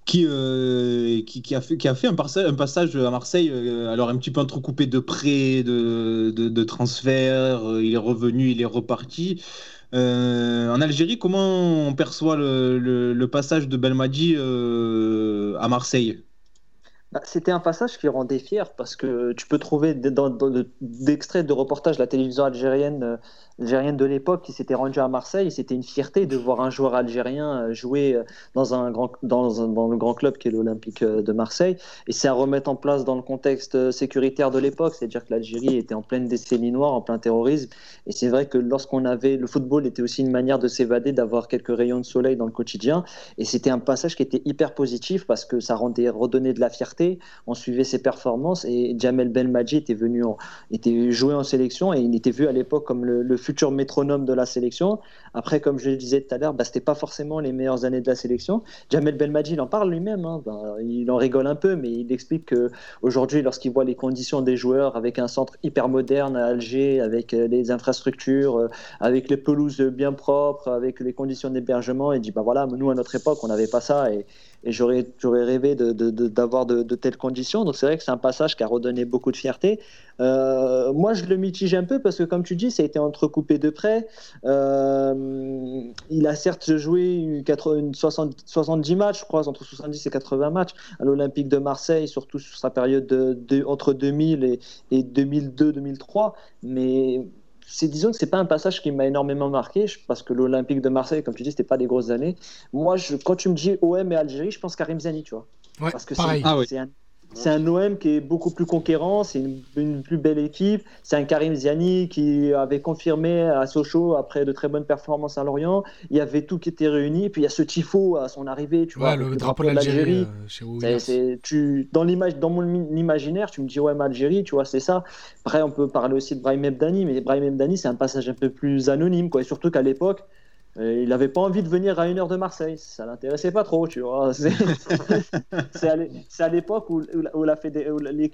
qui, euh, qui, qui, a fait, qui a fait un, passage, à Marseille, euh, alors un petit peu entrecoupé de prêts, de, de, de transferts, euh, il est revenu, il est reparti. en Algérie, comment on perçoit le, passage de Belmadi à Marseille? Bah, C'était un passage qui rendait fier parce que tu peux trouver d'extraits de reportages de la télévision algérienne algérienne de l'époque qui s'était rendue à Marseille. C'était une fierté de voir un joueur algérien euh, jouer euh, dans, un grand, dans, un, dans le grand club qui est l'Olympique euh, de Marseille. Et c'est à remettre en place dans le contexte sécuritaire de l'époque, c'est-à-dire que l'Algérie était en pleine décennie noire, en plein terrorisme. Et c'est vrai que lorsqu'on avait le football était aussi une manière de s'évader, d'avoir quelques rayons de soleil dans le quotidien. Et c'était un passage qui était hyper positif parce que ça rendait redonnait de la fierté. On suivait ses performances et Jamel Belmadi était venu, en, était joué en sélection et il était vu à l'époque comme le, le futur métronome de la sélection. Après, comme je le disais tout à l'heure, bah, c'était pas forcément les meilleures années de la sélection. Jamel Belmadi, il en parle lui-même. Hein. Bah, il en rigole un peu, mais il explique que aujourd'hui, lorsqu'il voit les conditions des joueurs avec un centre hyper moderne à Alger, avec euh, les infrastructures, euh, avec les pelouses bien propres, avec les conditions d'hébergement, il dit bah voilà, nous à notre époque, on n'avait pas ça et j'aurais rêvé d'avoir de, telles conditions. Donc c'est vrai que c'est un passage qui a redonné beaucoup de fierté. Euh, moi, je le mitige un peu parce que, comme tu dis, ça a été entrecoupé de près. Euh, il a certes joué une 80, 60, 70 matchs, je crois, entre 70 et 80 matchs à l'Olympique de Marseille, surtout sur sa période de, entre 2000 et, et 2002-2003. Mais c'est disons que c'est pas un passage qui m'a énormément marqué parce que l'Olympique de Marseille, comme tu dis, c'était pas des grosses années. Moi, je, quand tu me dis OM et Algérie, je pense Karim Zani, tu vois. parce que c'est ah un, c'est un OM qui est beaucoup plus conquérant, c'est une, plus belle équipe. C'est un Karim Ziani qui avait confirmé à Sochaux après de très bonnes performances à Lorient. Il y avait tout qui était réuni. Puis il y a ce tifo à son arrivée, tu vois, le, drapeau de l'Algérie. Euh, tu, dans l'image, dans mon imaginaire, tu me dis ouais, Algérie, tu vois, c'est ça. Après, on peut parler aussi de Brahim Ebdani, mais Brahim Ebdani, c'est un passage un peu plus anonyme, quoi. Et surtout qu'à l'époque, il n'avait pas envie de venir à une heure de Marseille, ça l'intéressait pas trop, tu vois. C'est à l'époque où,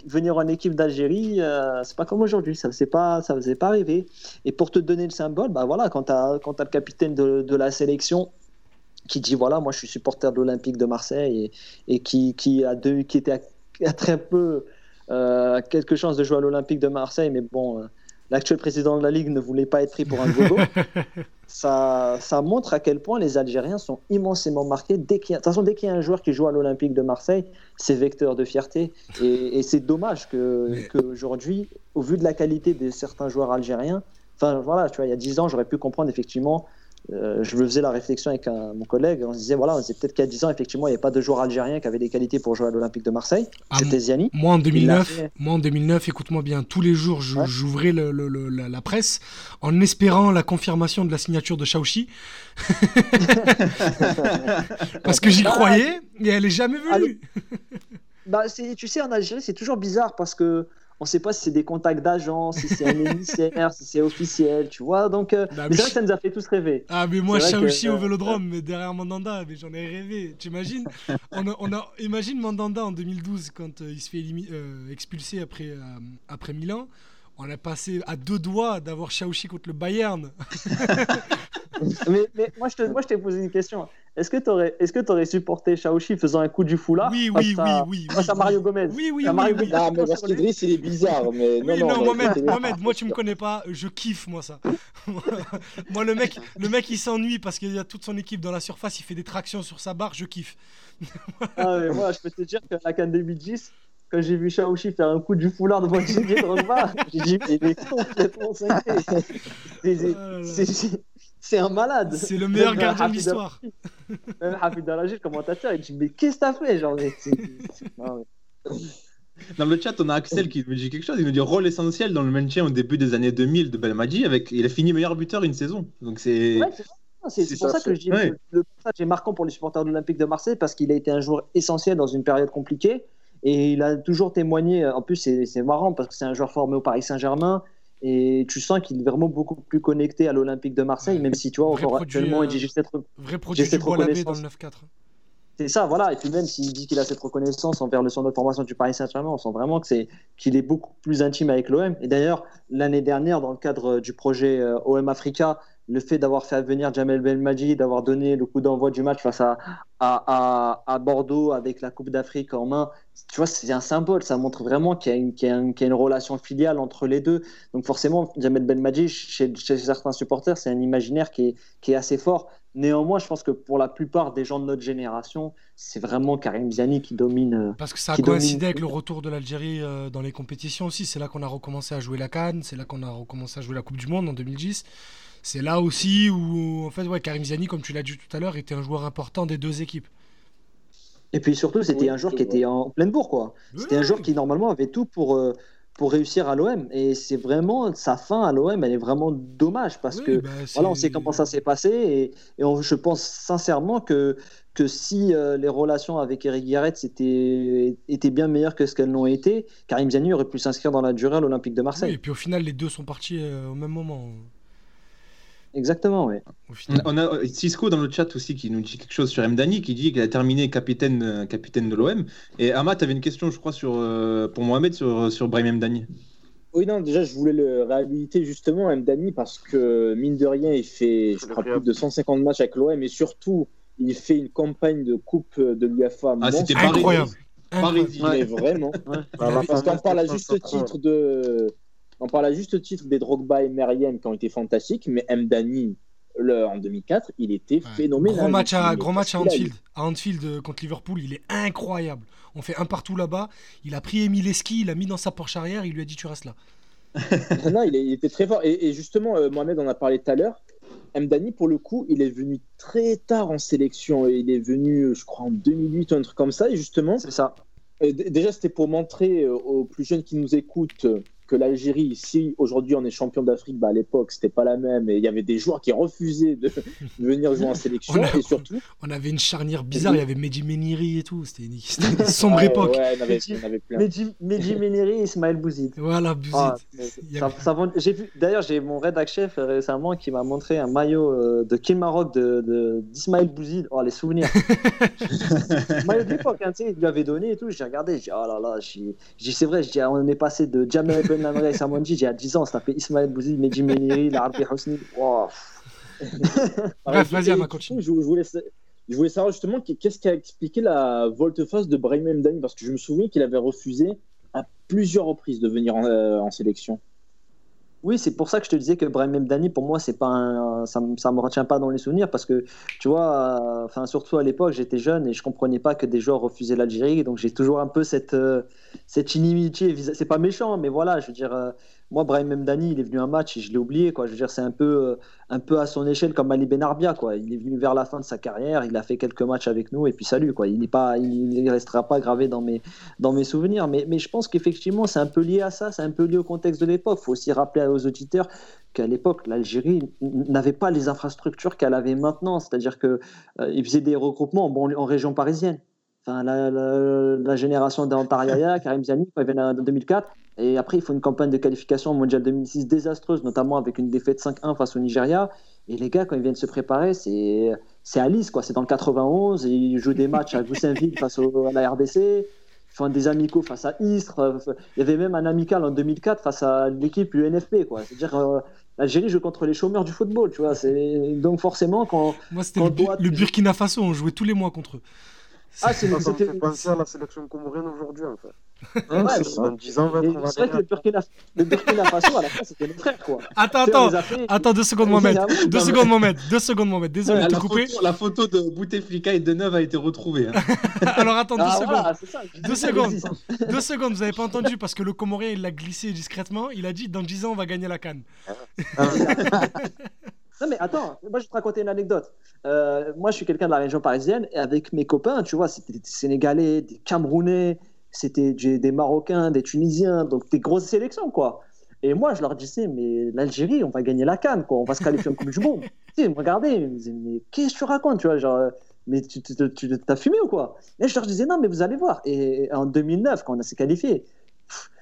venir en équipe d'Algérie, euh, c'est pas comme aujourd'hui, ça ne faisait pas rêver. Et pour te donner le symbole, bah voilà, quand tu as, le capitaine de, la sélection qui dit voilà, moi je suis supporter de l'Olympique de Marseille et, qui, était à, très peu euh, quelques chances de jouer à l'Olympique de Marseille, mais bon. L'actuel président de la Ligue ne voulait pas être pris pour un gogo. ça, ça montre à quel point les Algériens sont immensément marqués. Dès qu'il y a, de toute façon, dès qu'il y a un joueur qui joue à l'Olympique de Marseille, c'est vecteur de fierté. Et, c'est dommage qu'aujourd'hui, au vu de la qualité de certains joueurs algériens, enfin voilà, tu vois, il y a 10 ans, j'aurais pu comprendre effectivement euh, je me faisais la réflexion avec mon collègue. On se disait, voilà, c'est peut-être qu'à 10 ans, effectivement, il n'y avait pas de joueur algérien qui avait des qualités pour jouer à l'Olympique de Marseille. Ah, C'était Ziani. Moi en, 2009, moi, en 2009, écoute-moi bien, tous les jours, j'ouvrais la, presse en espérant la confirmation de la signature de Shaoxi. Parce que j'y croyais, mais elle n'est jamais venue. bah, tu sais, en Algérie, c'est toujours bizarre parce que on ne sait pas si c'est des contacts d'agents, si c'est un émissaire, si c'est officiel, tu vois. Donc, euh, bah, que ça nous a fait tous rêver. Ah, mais moi, Shaoxi au euh, Vélodrome, mais derrière Mandanda, mais j'en ai rêvé. Tu imagines on a, on a, Imagine Mandanda en 2012, quand euh, il se fait expulser après, après Milan. On a passé à deux doigts d'avoir Shaoxi contre le Bayern. mais, mais, moi, je t'ai posé une question. Est-ce que tu aurais, est-ce que aurais supporté Shaoxi faisant un coup du foulard Oui, oui, oui, oui, Face à Mario Gomez. Oui, oui, Mario oui. Ah, mais parce qu'Idriss, il est bizarre. Mais non, non, Mohamed, Mohamed, moi, tu me connais pas. Je kiffe, moi, ça. moi, le mec, le mec, il s'ennuie parce qu'il y a toute son équipe dans la surface. Il fait des tractions sur sa barre. Je kiffe. ah, mais moi, je peux te dire que la CAN 2010, quand j'ai vu Shaoxi faire un coup du foulard devant Didier Drogba, j'ai dit, il est complètement cinglé. C'est un malade. C'est le meilleur gardien de l'histoire. Même Hafid Al-Rajhi, le commentateur, il dit Mais qu'est-ce que t'as fait genre, mais c'est- Non, mais- Dans le chat, on a Axel qui nous dit quelque chose. Il nous dit rôle essentiel dans le maintien au début des années 2000 de Belmadi. Avec... Il a fini meilleur buteur une saison. Donc c'est. Ouais, c'est pour ça, ça que je dis ouais. le passage est marquant pour les supporters de l'Olympique de Marseille parce qu'il a été un joueur essentiel dans une période compliquée et il a toujours témoigné. En plus, c'est c'est marrant parce que c'est un joueur formé au Paris Saint-Germain et tu sens qu'il est vraiment beaucoup plus connecté à l'Olympique de Marseille, Ouais. même si tu vois, encore actuellement, il euh, dit juste être Vrai produit J'ai du cette labé dans reconnaissance. le 9-4. C'est ça, voilà. Et puis même s'il dit qu'il a cette reconnaissance envers le centre de formation du Paris Saint-Germain, on sent vraiment que c'est qu'il est beaucoup plus intime avec l'OM. Et d'ailleurs, l'année dernière, dans le cadre du projet euh, OM Africa, le fait d'avoir fait venir Jamel Belmadi, d'avoir donné le coup d'envoi du match face à, à, à, à Bordeaux avec la Coupe d'Afrique en main, tu vois, c'est un symbole. Ça montre vraiment qu'il y, a une- qu'il y a une- qu'il y a une relation filiale entre les deux. Donc forcément, Jamel Belmadi, chez, chez certains supporters, c'est un imaginaire qui est, qui est assez fort. Néanmoins, je pense que pour la plupart des gens de notre génération, c'est vraiment Karim Ziani qui domine. euh, Parce que ça a coïncidé domine. avec le retour de l'Algérie euh, dans les compétitions aussi. C'est là qu'on a recommencé à jouer la Cannes, c'est là qu'on a recommencé à jouer la Coupe du Monde en 2010. C'est là aussi où, en fait, ouais, Karim Ziani, comme tu l'as dit tout à l'heure, était un joueur important des deux équipes. Et puis surtout, c'était Oui, un joueur qui était en pleine bourre, quoi. C'était un joueur qui normalement avait tout pour, euh, pour réussir à l'OM. Et c'est vraiment sa fin à l'OM, elle est vraiment dommage parce Oui, que bah, voilà, on sait comment ça s'est passé et, et on- je pense sincèrement que, que si euh, les relations avec Eric Guéret étaient, étaient bien meilleures que ce qu'elles l'ont été, Karim Ziani aurait pu s'inscrire dans la durée à l'Olympique de Oui, Marseille. et puis au final, les deux sont partis euh, au même moment. Exactement, oui. On a euh, Cisco dans le chat aussi qui nous dit quelque chose sur Mdani qui dit qu'il a terminé capitaine, euh, capitaine de l'OM. Et Amat, tu avais une question, je crois, sur, euh, pour Mohamed sur, sur Brahim Mdani. Oui, non, déjà, je voulais le réhabiliter justement, Mdani, parce que, mine de rien, il fait, je crois, plus de 150 matchs avec l'OM et surtout, il fait une campagne de Coupe de l'UEFA. Ah, c'était. Incroyable. Mais vraiment. Ouais. Bah, Parce qu'on parle à juste titre titre de. On parle à juste titre des Drogba et Meriem qui ont été fantastiques, mais Mdani, le, en 2004, il était Ouais. phénoménal. Gros match à, gros match à Anfield. À Anfield euh, contre Liverpool, il est incroyable. On fait un partout là-bas. Il a pris Emile Eski, il l'a mis dans sa Porsche arrière, il lui a dit tu restes là. non, il, est- il était très fort. Et, et justement, euh, Mohamed en a parlé tout à l'heure. Mdani, pour le coup, il est venu très tard en sélection. Il est venu, euh, je crois, en 2008 ou un truc comme ça. Et justement, C'est ça. euh, déjà, c'était pour montrer euh, aux plus jeunes qui nous écoutent euh, que l'Algérie, si aujourd'hui on est champion d'Afrique, bah, à l'époque, c'était pas la même. Et il y avait des joueurs qui refusaient de, de venir jouer en sélection. On a- Et surtout, On avait une charnière bizarre, il y avait Mehdi Meniri et tout. C'était une, une sombre Ouais, époque. Ouais, il y en avait, il y en avait plein. Mehdi Mehdi Méniri et Ismaël Bouzid. Voilà, Bouzid. Ah, avait- d'ailleurs, j'ai mon rédac chef euh, récemment qui m'a montré un maillot euh, de Kim Maroc de, de, d'Ismaël Bouzid. Oh, les souvenirs. maillot de l'époque, hein, tu sais, il lui avait donné et tout. J'ai regardé, j'ai dit, oh là là, j'ai j'ai dit, c'est vrai, j'ai dit, on est passé de Jamel Ben Lamri et Samondi, j'ai dit, à 10 ans, on s'appelait Ismaël Bouzid, Mehdi Meniri, Larbi Hosni. Oh, Bref, vas-y, Et Ama, du continue. coup, Je, je voulais, sa- je voulais savoir justement qu- qu'est-ce qui a expliqué la volte-face de Brahim Mdani parce que je me souviens qu'il avait refusé à plusieurs reprises de venir en, euh, en sélection. Oui, c'est pour ça que je te disais que Brahim Mdani, pour moi, c'est pas un- ça, ça me retient pas dans les souvenirs parce que, tu vois, euh, enfin, surtout à l'époque, j'étais jeune et je comprenais pas que des joueurs refusaient l'Algérie. Donc, j'ai toujours un peu cette, euh, cette inimitié. C'est pas méchant, mais voilà, je veux dire, euh, moi, Brahim Mdani, il est venu un match et je l'ai oublié. Je veux dire, c'est un peu, euh, un peu à son échelle comme Ali Benarbia, quoi. Il est venu vers la fin de sa carrière, il a fait quelques matchs avec nous et puis salut. Il n'est pas, il, il restera pas gravé dans mes, souvenirs. Mais, je pense qu'effectivement, c'est un peu lié à ça, c'est un peu lié au contexte de l'époque. Il faut aussi rappeler aux auditeurs qu'à l'époque, l'Algérie n'avait pas les infrastructures qu'elle avait maintenant. C'est-à-dire qu'ils faisaient des regroupements en, région parisienne. La, la- la génération d'Antaryaya, Karim Ziani, quand ils viennent en 2004. Et après, il faut une campagne de qualification au Mondial 2006 désastreuse, notamment avec une défaite 5-1 face au Nigeria. Et les gars, quand ils viennent se préparer, c'est c'est à Nice, quoi. C'est dans le 91. Et ils jouent des matchs à Goussainville face au- à la RDC. Ils font des amicaux face à Istres. Il y avait même un amical en 2004 face à l'équipe UNFP, quoi. C'est-à-dire, euh, l'Algérie joue contre les chômeurs du football, tu vois. C'est- Donc, forcément, quand. Moi, c'était Quand le, toi, le Burkina Faso, on jouait tous les mois contre eux. Ah, c'est Ça, ça me c'était- fait penser à la sélection comorienne aujourd'hui, en fait? Ouais, Dans 10 ans, on va Et être- on va C'est vrai que le Burkina, le Burkina Faso, à la fin, c'était nos frères, quoi. Attends, attends, fait- attends, deux secondes, Mohamed. Deux secondes, Mohamed. Deux secondes, Mohamed. Désolé de te couper. photo, la photo de Bouteflika et Deneuve a été retrouvée. hein. Alors, attends, deux Ah, secondes. voilà, c'est ça. Deux secondes. Deux secondes, vous avez pas entendu parce que le Comorien il l'a glissé discrètement. Il a dit dans 10 ans on va gagner la canne. Non, mais attends, moi, je vais te raconter une anecdote. Euh, moi, je suis quelqu'un de la région parisienne et avec mes copains, tu vois, c'était des Sénégalais, des Camerounais, c'était des Marocains, des Tunisiens, donc des grosses sélections, quoi. Et moi, je leur disais, mais l'Algérie, on va gagner la canne, quoi. On va se qualifier en Coupe du Monde. Ils me regardaient, ils me disaient, mais qu'est-ce que tu racontes, tu vois, genre, mais tu t'as fumé ou quoi? Et je leur disais, non, mais vous allez voir. Et en 2009, quand on s'est qualifié,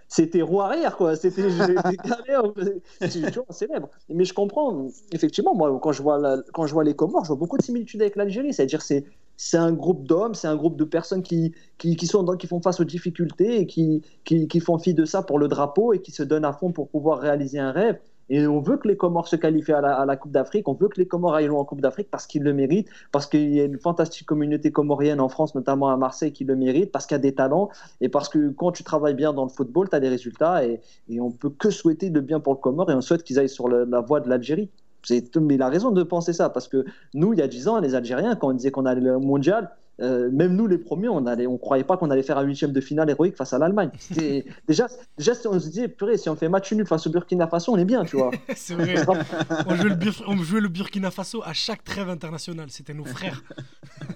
c'était roue arrière, quoi. C'était célèbre. Mais je comprends, effectivement, moi, quand je vois, quand je vois les Comores, je vois beaucoup de similitudes avec l'Algérie. C'est-à-dire, c'est c'est un groupe d'hommes, c'est un groupe de personnes qui, qui, qui, sont qui font face aux difficultés et qui, qui, qui font fi de ça pour le drapeau et qui se donnent à fond pour pouvoir réaliser un rêve. Et on veut que les Comores se qualifient à la, Coupe d'Afrique, on veut que les Comores aillent en Coupe d'Afrique parce qu'ils le méritent, parce qu'il y a une fantastique communauté comorienne en France, notamment à Marseille, qui le mérite, parce qu'il y a des talents, et parce que quand tu travailles bien dans le football, tu as des résultats, et, et on peut que souhaiter le bien pour le Comore, et on souhaite qu'ils aillent sur la voie de l'Algérie. Mais il a raison de penser ça, parce que nous, il y a 10 ans, les Algériens, quand on disait qu'on allait le mondial, euh, même nous, les premiers, on ne on croyait pas qu'on allait faire un huitième de finale héroïque face à l'Allemagne. déjà, déjà, on se disait, purée, si on fait match nul face au Burkina Faso, on est bien, tu vois. C'est vrai. on, jouait le on, jouait le Burkina Faso à chaque trêve internationale. C'était nos frères.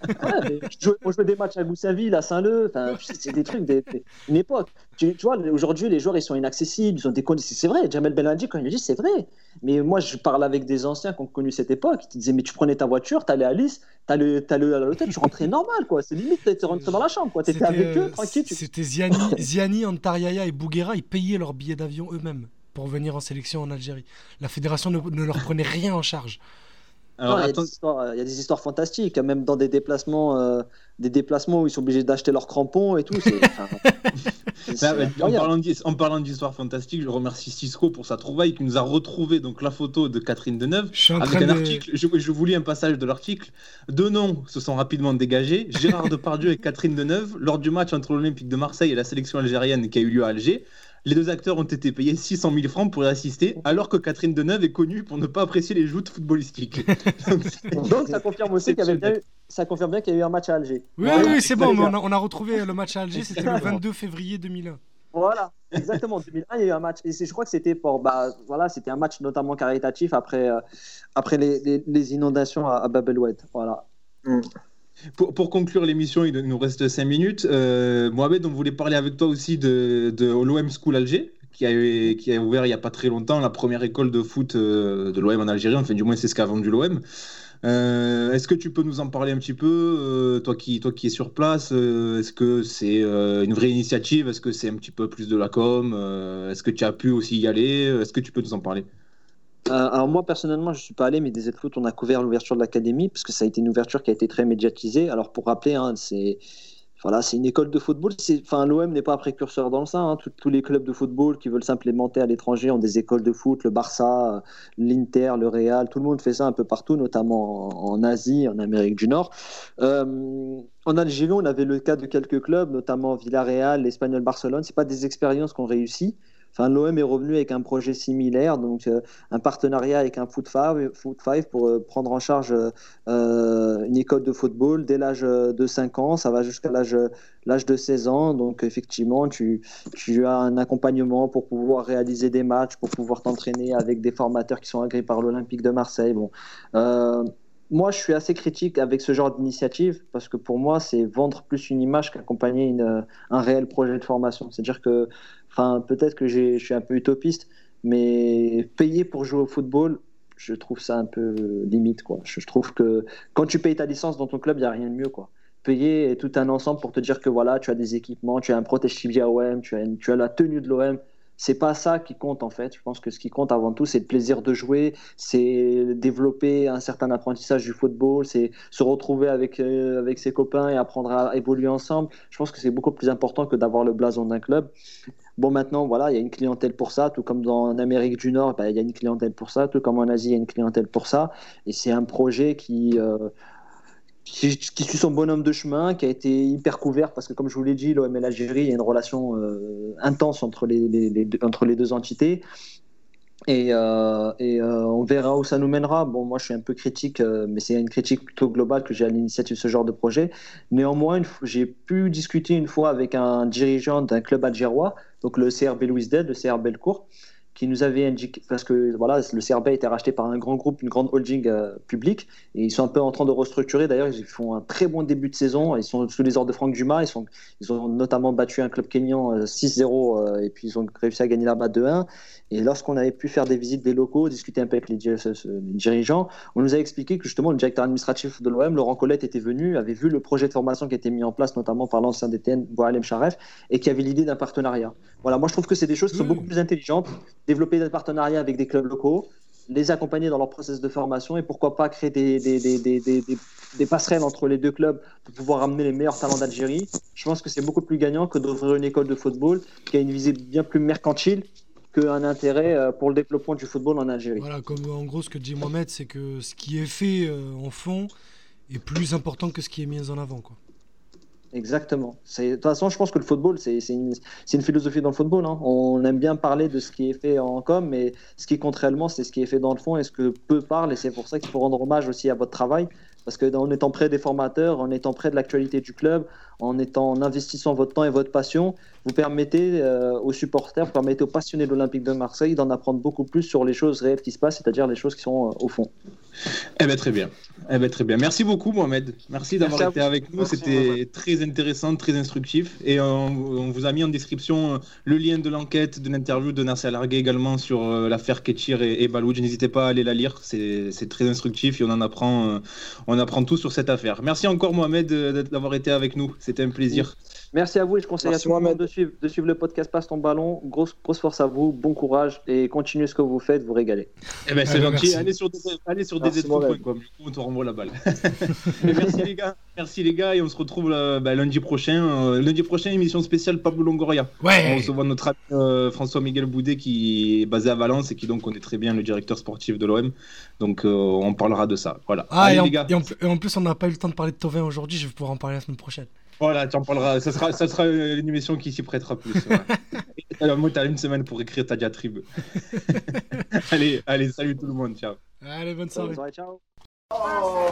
ouais, on jouait des matchs à Goussainville, à Saint-Leu. C'est des trucs, des, une époque. Tu, tu vois, aujourd'hui, les joueurs, ils sont inaccessibles. Ils ont des C'est vrai. Jamel Belhadji, quand il me dit, c'est vrai. Mais moi, je parle avec des anciens qui ont connu cette époque. Ils disaient, mais tu prenais ta voiture, tu allais à Nice, tu allais, à l'hôtel, tu rentrais normal, quoi. C'est limite, tu rentré dans la chambre, quoi. Tu étais avec eux, tranquille. C'était Ziani, Ziani, Antariaya et Bouguera, ils payaient leurs billets d'avion eux-mêmes pour venir en sélection en Algérie. La fédération ne, ne leur prenait rien en charge. Alors, il, y a des histoires fantastiques, même dans des déplacements, euh, des déplacements où ils sont obligés d'acheter leurs crampons et tout. en parlant d'histoires fantastiques, je remercie Cisco pour sa trouvaille qui nous a retrouvé donc la photo de Catherine Deneuve avec un article. Je, je, vous lis un passage de l'article. Deux noms se sont rapidement dégagés Gérard Depardieu et Catherine Deneuve lors du match entre l'Olympique de Marseille et la sélection algérienne qui a eu lieu à Alger. Les deux acteurs ont été payés 600 000 francs pour y assister, alors que Catherine Deneuve est connue pour ne pas apprécier les joutes footballistiques. Donc, ça confirme aussi qu'il y avait ça confirme bien qu'il y a eu un match à Alger. Oui, oui, c'est bon, on a, retrouvé le match à Alger, c'était le 22 février 2001. Voilà, exactement. 2001, il y a eu un match. Et je crois que c'était pour, bah, voilà, c'était un match notamment caritatif après, euh, après les, les, inondations à, à Babelwed. Voilà. Mm. Pour, conclure l'émission, il nous reste 5 minutes. Euh, Mohamed, on voulait parler avec toi aussi de, l'OM School Alger, qui a, ouvert il n'y a pas très longtemps la première école de foot euh, de l'OM en Algérie. Enfin, du moins, c'est ce qu'a vendu l'OM. Euh, est-ce que tu peux nous en parler un petit peu, euh, toi, qui, es sur place Est-ce que c'est une vraie initiative? Est-ce que c'est un petit peu plus de la com Est-ce que tu as pu aussi y aller? Est-ce que tu peux nous en parler? Alors moi personnellement je suis pas allé mais des Foot on a couvert l'ouverture de l'académie parce que ça a été une ouverture qui a été très médiatisée. Alors pour rappeler hein, c'est voilà, c'est une école de football. Enfin, l'OM n'est pas un précurseur dans ça. Hein. Tous, les clubs de football qui veulent s'implémenter à l'étranger ont des écoles de foot. Le Barça, l'Inter, le Real, tout le monde fait ça un peu partout, notamment en, Asie, en Amérique du Nord. Euh, en Algérie, on avait le cas de quelques clubs, notamment Villarreal, l'Espagnol Barcelone. C'est pas des expériences qu'on réussit. L'OM est revenu avec un projet similaire, donc euh, un partenariat avec un Foot Five, pour euh, prendre en charge euh, une école de football dès l'âge de 5 ans, ça va jusqu'à l'âge de 16 ans. Donc effectivement, tu, tu as un accompagnement pour pouvoir réaliser des matchs, pour pouvoir t'entraîner avec des formateurs qui sont agréés par l'Olympique de Marseille. Bon. moi, je suis assez critique avec ce genre d'initiative parce que pour moi, c'est vendre plus une image qu'accompagner un réel projet de formation. C'est-à-dire que Enfin, peut-être que je suis un peu utopiste, mais payer pour jouer au football, je trouve ça un peu limite. Je, trouve que quand tu payes ta licence dans ton club, il n'y a rien de mieux. Quoi. Payer tout un ensemble pour te dire que voilà, tu as des équipements, tu as un protège tibia OM, tu as, la tenue de l'OM. C'est pas ça qui compte en fait. Je pense que ce qui compte avant tout, c'est le plaisir de jouer, c'est développer un certain apprentissage du football, c'est se retrouver avec, euh, avec ses copains et apprendre à évoluer ensemble. Je pense que c'est beaucoup plus important que d'avoir le blason d'un club. Bon, maintenant, voilà, il y a une clientèle pour ça, tout comme en Amérique du Nord, bah, il y a une clientèle pour ça, tout comme en Asie, il y a une clientèle pour ça. Et c'est un projet qui, euh, qui, suit son bonhomme de chemin, qui a été hyper couvert, parce que comme je vous l'ai dit, l'OM et l'Algérie, il y a une relation euh, intense entre les, les, entre les deux entités. Et, euh, et on verra où ça nous mènera. Bon, moi, je suis un peu critique, mais c'est une critique plutôt globale que j'ai à l'initiative de ce genre de projet. Néanmoins, j'ai pu discuter une fois avec un dirigeant d'un club algérois donc le CRB Louis Dead, le CRB Belcourt, qui nous avait indiqué, parce que voilà, le CRB a été racheté par un grand groupe, une grande holding euh, publique, et ils sont un peu en train de restructurer. D'ailleurs, ils font un très bon début de saison. Ils sont sous les ordres de Franck Dumas. Ils, sont, ils ont notamment battu un club kényan 6-0, euh, euh, et puis ils ont réussi à gagner là-bas 2-1. Et lorsqu'on avait pu faire des visites des locaux, discuter un peu avec les, dirigeants, on nous a expliqué que justement le directeur administratif de l'OM, Laurent Colette, était venu, avait vu le projet de formation qui a été mis en place, notamment par l'ancien DTN, Boalem Sharef, et qui avait l'idée d'un partenariat. Voilà, moi je trouve que c'est des choses qui sont beaucoup plus intelligentes développer des partenariats avec des clubs locaux, les accompagner dans leur process de formation et pourquoi pas créer des, des, des, des, passerelles entre les deux clubs pour pouvoir amener les meilleurs talents d'Algérie. Je pense que c'est beaucoup plus gagnant que d'ouvrir une école de football qui a une visée bien plus mercantile qu'un intérêt euh, pour le développement du football en Algérie. Voilà, comme en gros ce que dit Mohamed, c'est que ce qui est fait euh, en fond est plus important que ce qui est mis en avant. Quoi. Exactement. De toute façon, je pense que le football, c'est une, philosophie dans le football. Hein. On aime bien parler de ce qui est fait en com, mais ce qui compte réellement, c'est ce qui est fait dans le fond et ce que peu parlent. Et c'est pour ça qu'il faut rendre hommage aussi à votre travail. Parce qu'en étant près des formateurs, en étant près de l'actualité du club, en, étant, en investissant votre temps et votre passion, vous permettez euh, aux supporters, vous permettez aux passionnés de l'Olympique de Marseille d'en apprendre beaucoup plus sur les choses réelles qui se passent, c'est-à-dire les choses qui sont euh, au fond. Eh bien, très bien. Eh ben, très bien. Merci beaucoup, Mohamed. Merci d'avoir été avec nous. C'était très intéressant, très instructif. Et on, vous a mis en description euh, le lien de l'enquête, de l'interview de Nasser Largué également sur l'affaire Ketchir et, et Balouj. N'hésitez pas à aller la lire. C'est très instructif et on en apprend, on apprend tout sur cette affaire. Merci encore, Mohamed, d'avoir été avec nous. C'était un plaisir. Merci à vous et je conseille à tout le monde de suivre, de suivre le podcast Passe ton ballon. Grosse, grosse force à vous, bon courage et continuez ce que vous faites, vous régalez. Eh ben, c'est gentil. Allez sur, allez sur DZ.com, on te renvoie la balle. merci les gars, merci les gars et on se retrouve euh, bah, lundi prochain. Euh, lundi prochain, émission spéciale Pablo Longoria. Ouais. On reçoit notre ami euh, François Miguel Boudet qui est basé à Valence et qui donc connaît très bien le directeur sportif de l'OM. Donc on parlera de ça. Voilà. Ah, et, en, les gars. Et, en, plus, on n'a pas eu le temps de parler de Tovin aujourd'hui. Je vais pouvoir en parler la semaine prochaine. Voilà, tu en parleras. Ça sera, ça sera une émission qui s'y prêtera plus. Ouais. Moi, tu as une semaine pour écrire ta diatribe. allez, allez, salut tout le monde. Ciao. Allez, bonne soirée. Bonne soirée, ciao. Oh.